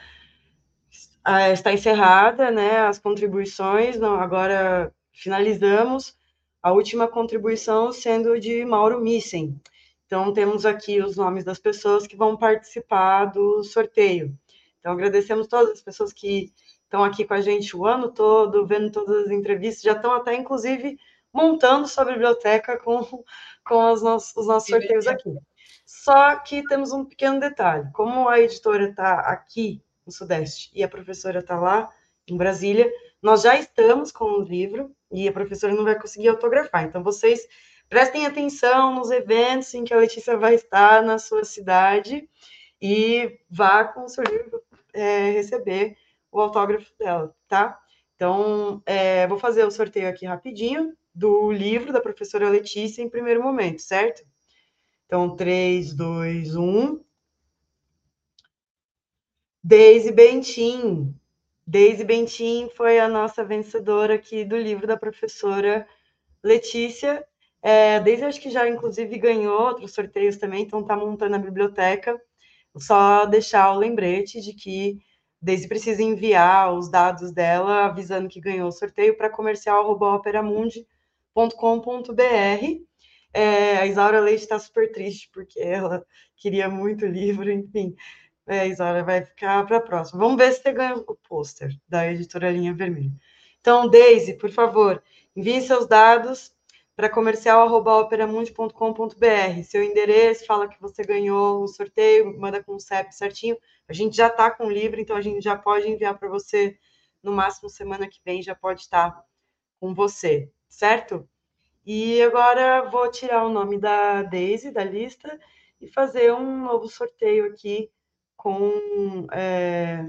está encerrada né, as contribuições, não, agora finalizamos a última contribuição sendo de Mauro Missen. Então, temos aqui os nomes das pessoas que vão participar do sorteio. Então, agradecemos todas as pessoas que estão aqui com a gente o ano todo, vendo todas as entrevistas, já estão até, inclusive, montando sua biblioteca com, com os nossos, os nossos sorteios aqui. Só que temos um pequeno detalhe: como a editora está aqui no Sudeste e a professora está lá em Brasília, nós já estamos com o livro e a professora não vai conseguir autografar. Então, vocês prestem atenção nos eventos em que a Letícia vai estar na sua cidade e vá com o seu livro é, receber o autógrafo dela, tá? Então, é, vou fazer o sorteio aqui rapidinho do livro da professora Letícia em primeiro momento, certo? Então, 3, 2, 1. Deise Bentim. Deise Bentim foi a nossa vencedora aqui do livro da professora Letícia. É, acho que já, inclusive, ganhou outros sorteios também, então está montando a biblioteca. Só deixar o lembrete de que Deise precisa enviar os dados dela avisando que ganhou o sorteio para comercial.operamundi.com.br. É, a Isaura Leite está super triste porque ela queria muito o livro, enfim. É, Isaura, vai ficar para a próxima. Vamos ver se você ganha o pôster da editora Linha Vermelha. Então, Daisy, por favor, envie seus dados para comercial.operamundi.com.br. Seu endereço, fala que você ganhou o sorteio, manda com o CEP certinho. A gente já está com o livro, então a gente já pode enviar para você no máximo semana que vem, já pode estar com você, certo? E agora vou tirar o nome da Daisy da lista e fazer um novo sorteio aqui com é,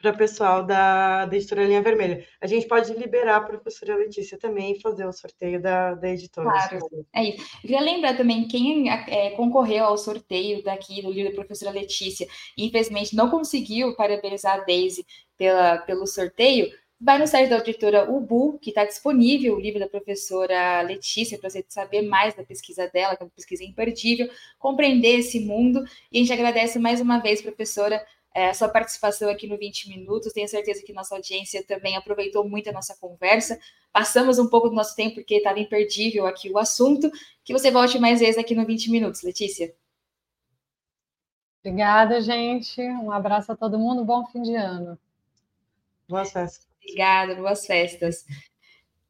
para o pessoal da, da editora Linha Vermelha. A gente pode liberar a professora Letícia também e fazer o sorteio da, da editora. Claro, é isso. Eu queria lembrar também quem é, concorreu ao sorteio daqui do livro da professora Letícia e infelizmente não conseguiu parabenizar a Daisy pela, pelo sorteio, vai no site da editora Ubu, que está disponível o livro da professora Letícia, para você saber mais da pesquisa dela, que é uma pesquisa imperdível, compreender esse mundo. E a gente agradece mais uma vez, professora, é, a sua participação aqui no 20 Minutos. Tenho certeza que nossa audiência também aproveitou muito a nossa conversa. Passamos um pouco do nosso tempo, porque estava imperdível aqui o assunto. Que você volte mais vezes aqui no 20 Minutos, Letícia. Obrigada, gente. Um abraço a todo mundo. Bom fim de ano. Boas festas. Obrigada, boas festas.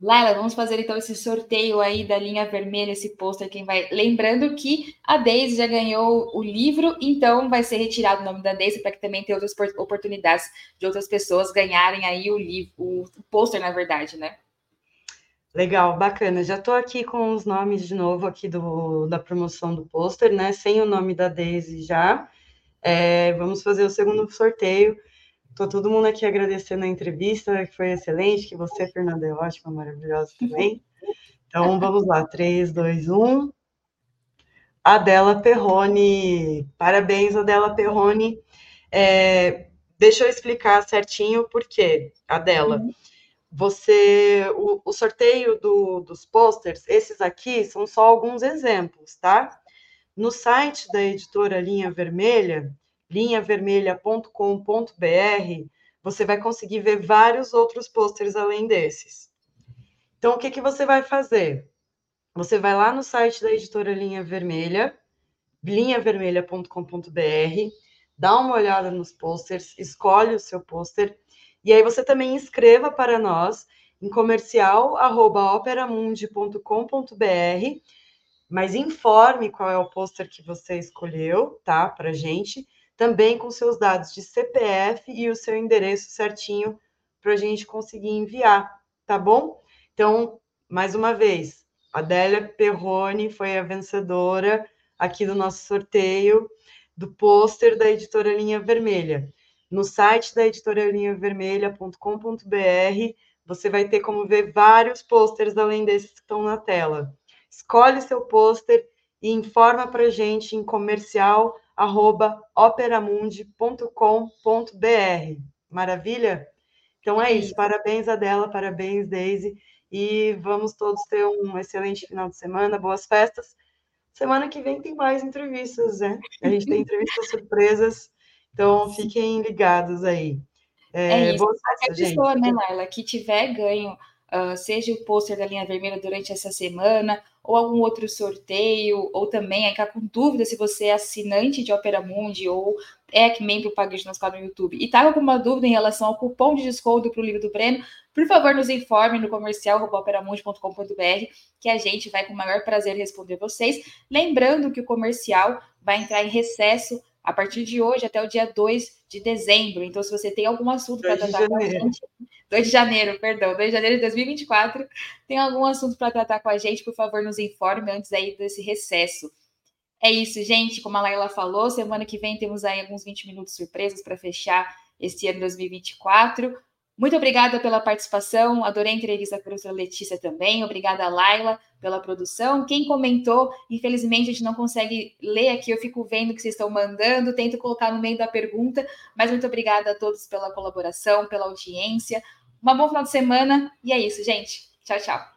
Laila, vamos fazer então esse sorteio aí da linha vermelha, esse pôster, quem vai. Lembrando que a Deise já ganhou o livro, então vai ser retirado o nome da Deise para que também tenha outras oportunidades de outras pessoas ganharem aí o livro, o pôster, na verdade, né? Legal, bacana. Já estou aqui com os nomes de novo aqui do, da promoção do pôster, né? Sem o nome da Deise já. É, vamos fazer o segundo sorteio. Estou todo mundo aqui agradecendo a entrevista, que foi excelente, que você, Fernanda, é ótima, maravilhosa também. Então, vamos lá, 3, 2, 1. Adela Perrone, parabéns, Adela Perrone. É, deixa eu explicar certinho por quê, Adela. Uhum. Você, o, o sorteio do, dos posters, esses aqui são só alguns exemplos, tá? No site da editora Linha Vermelha, linhavermelha.com.br, você vai conseguir ver vários outros pôsteres além desses. Então, o que, que você vai fazer? Você vai lá no site da editora Linha Vermelha, linhavermelha.com.br, dá uma olhada nos posters, escolhe o seu pôster, e aí você também escreva para nós em comercial@operamundi.com.br, mas informe qual é o pôster que você escolheu, tá? Para gente também com seus dados de CPF e o seu endereço certinho para a gente conseguir enviar, tá bom? Então, mais uma vez, Adélia Perrone foi a vencedora aqui do nosso sorteio do pôster da editora Linha Vermelha. No site da editora Linha Vermelha.com.br, você vai ter como ver vários pôsteres além desses que estão na tela. Escolhe seu pôster e informa para gente em comercial arroba operamundi.com.br. Maravilha? Então é isso. Parabéns, Adela, parabéns, Daisy. E vamos todos ter um excelente final de semana, boas festas. Semana que vem tem mais entrevistas, né? A gente tem <laughs> entrevistas surpresas, então fiquem ligados aí. É, é isso. Boas festas, Qualquer pessoa, gente. né, Laila, que tiver ganho, uh, seja o pôster da linha vermelha durante essa semana, ou algum outro sorteio, ou também ficar com dúvida se você é assinante de Opera Mundi ou é membro Pague de canal no YouTube e está com alguma dúvida em relação ao cupom de desconto para o livro do Breno, por favor, nos informe no comercial operamundi.com.br que a gente vai com o maior prazer responder vocês. Lembrando que o comercial vai entrar em recesso a partir de hoje até o dia 2 de dezembro. Então, se você tem algum assunto para tratar com a gente, 2 de janeiro, perdão, 2 de janeiro de 2024, tem algum assunto para tratar com a gente, por favor, nos informe antes aí desse recesso. É isso, gente. Como a Laila falou, semana que vem temos aí alguns 20 minutos surpresas para fechar esse ano 2024. Muito obrigada pela participação, adorei a entrevista com a professora Letícia também, obrigada, Laila, pela produção. Quem comentou, infelizmente a gente não consegue ler aqui, eu fico vendo que vocês estão mandando, tento colocar no meio da pergunta, mas muito obrigada a todos pela colaboração, pela audiência. Uma bom final de semana, e é isso, gente. Tchau, tchau.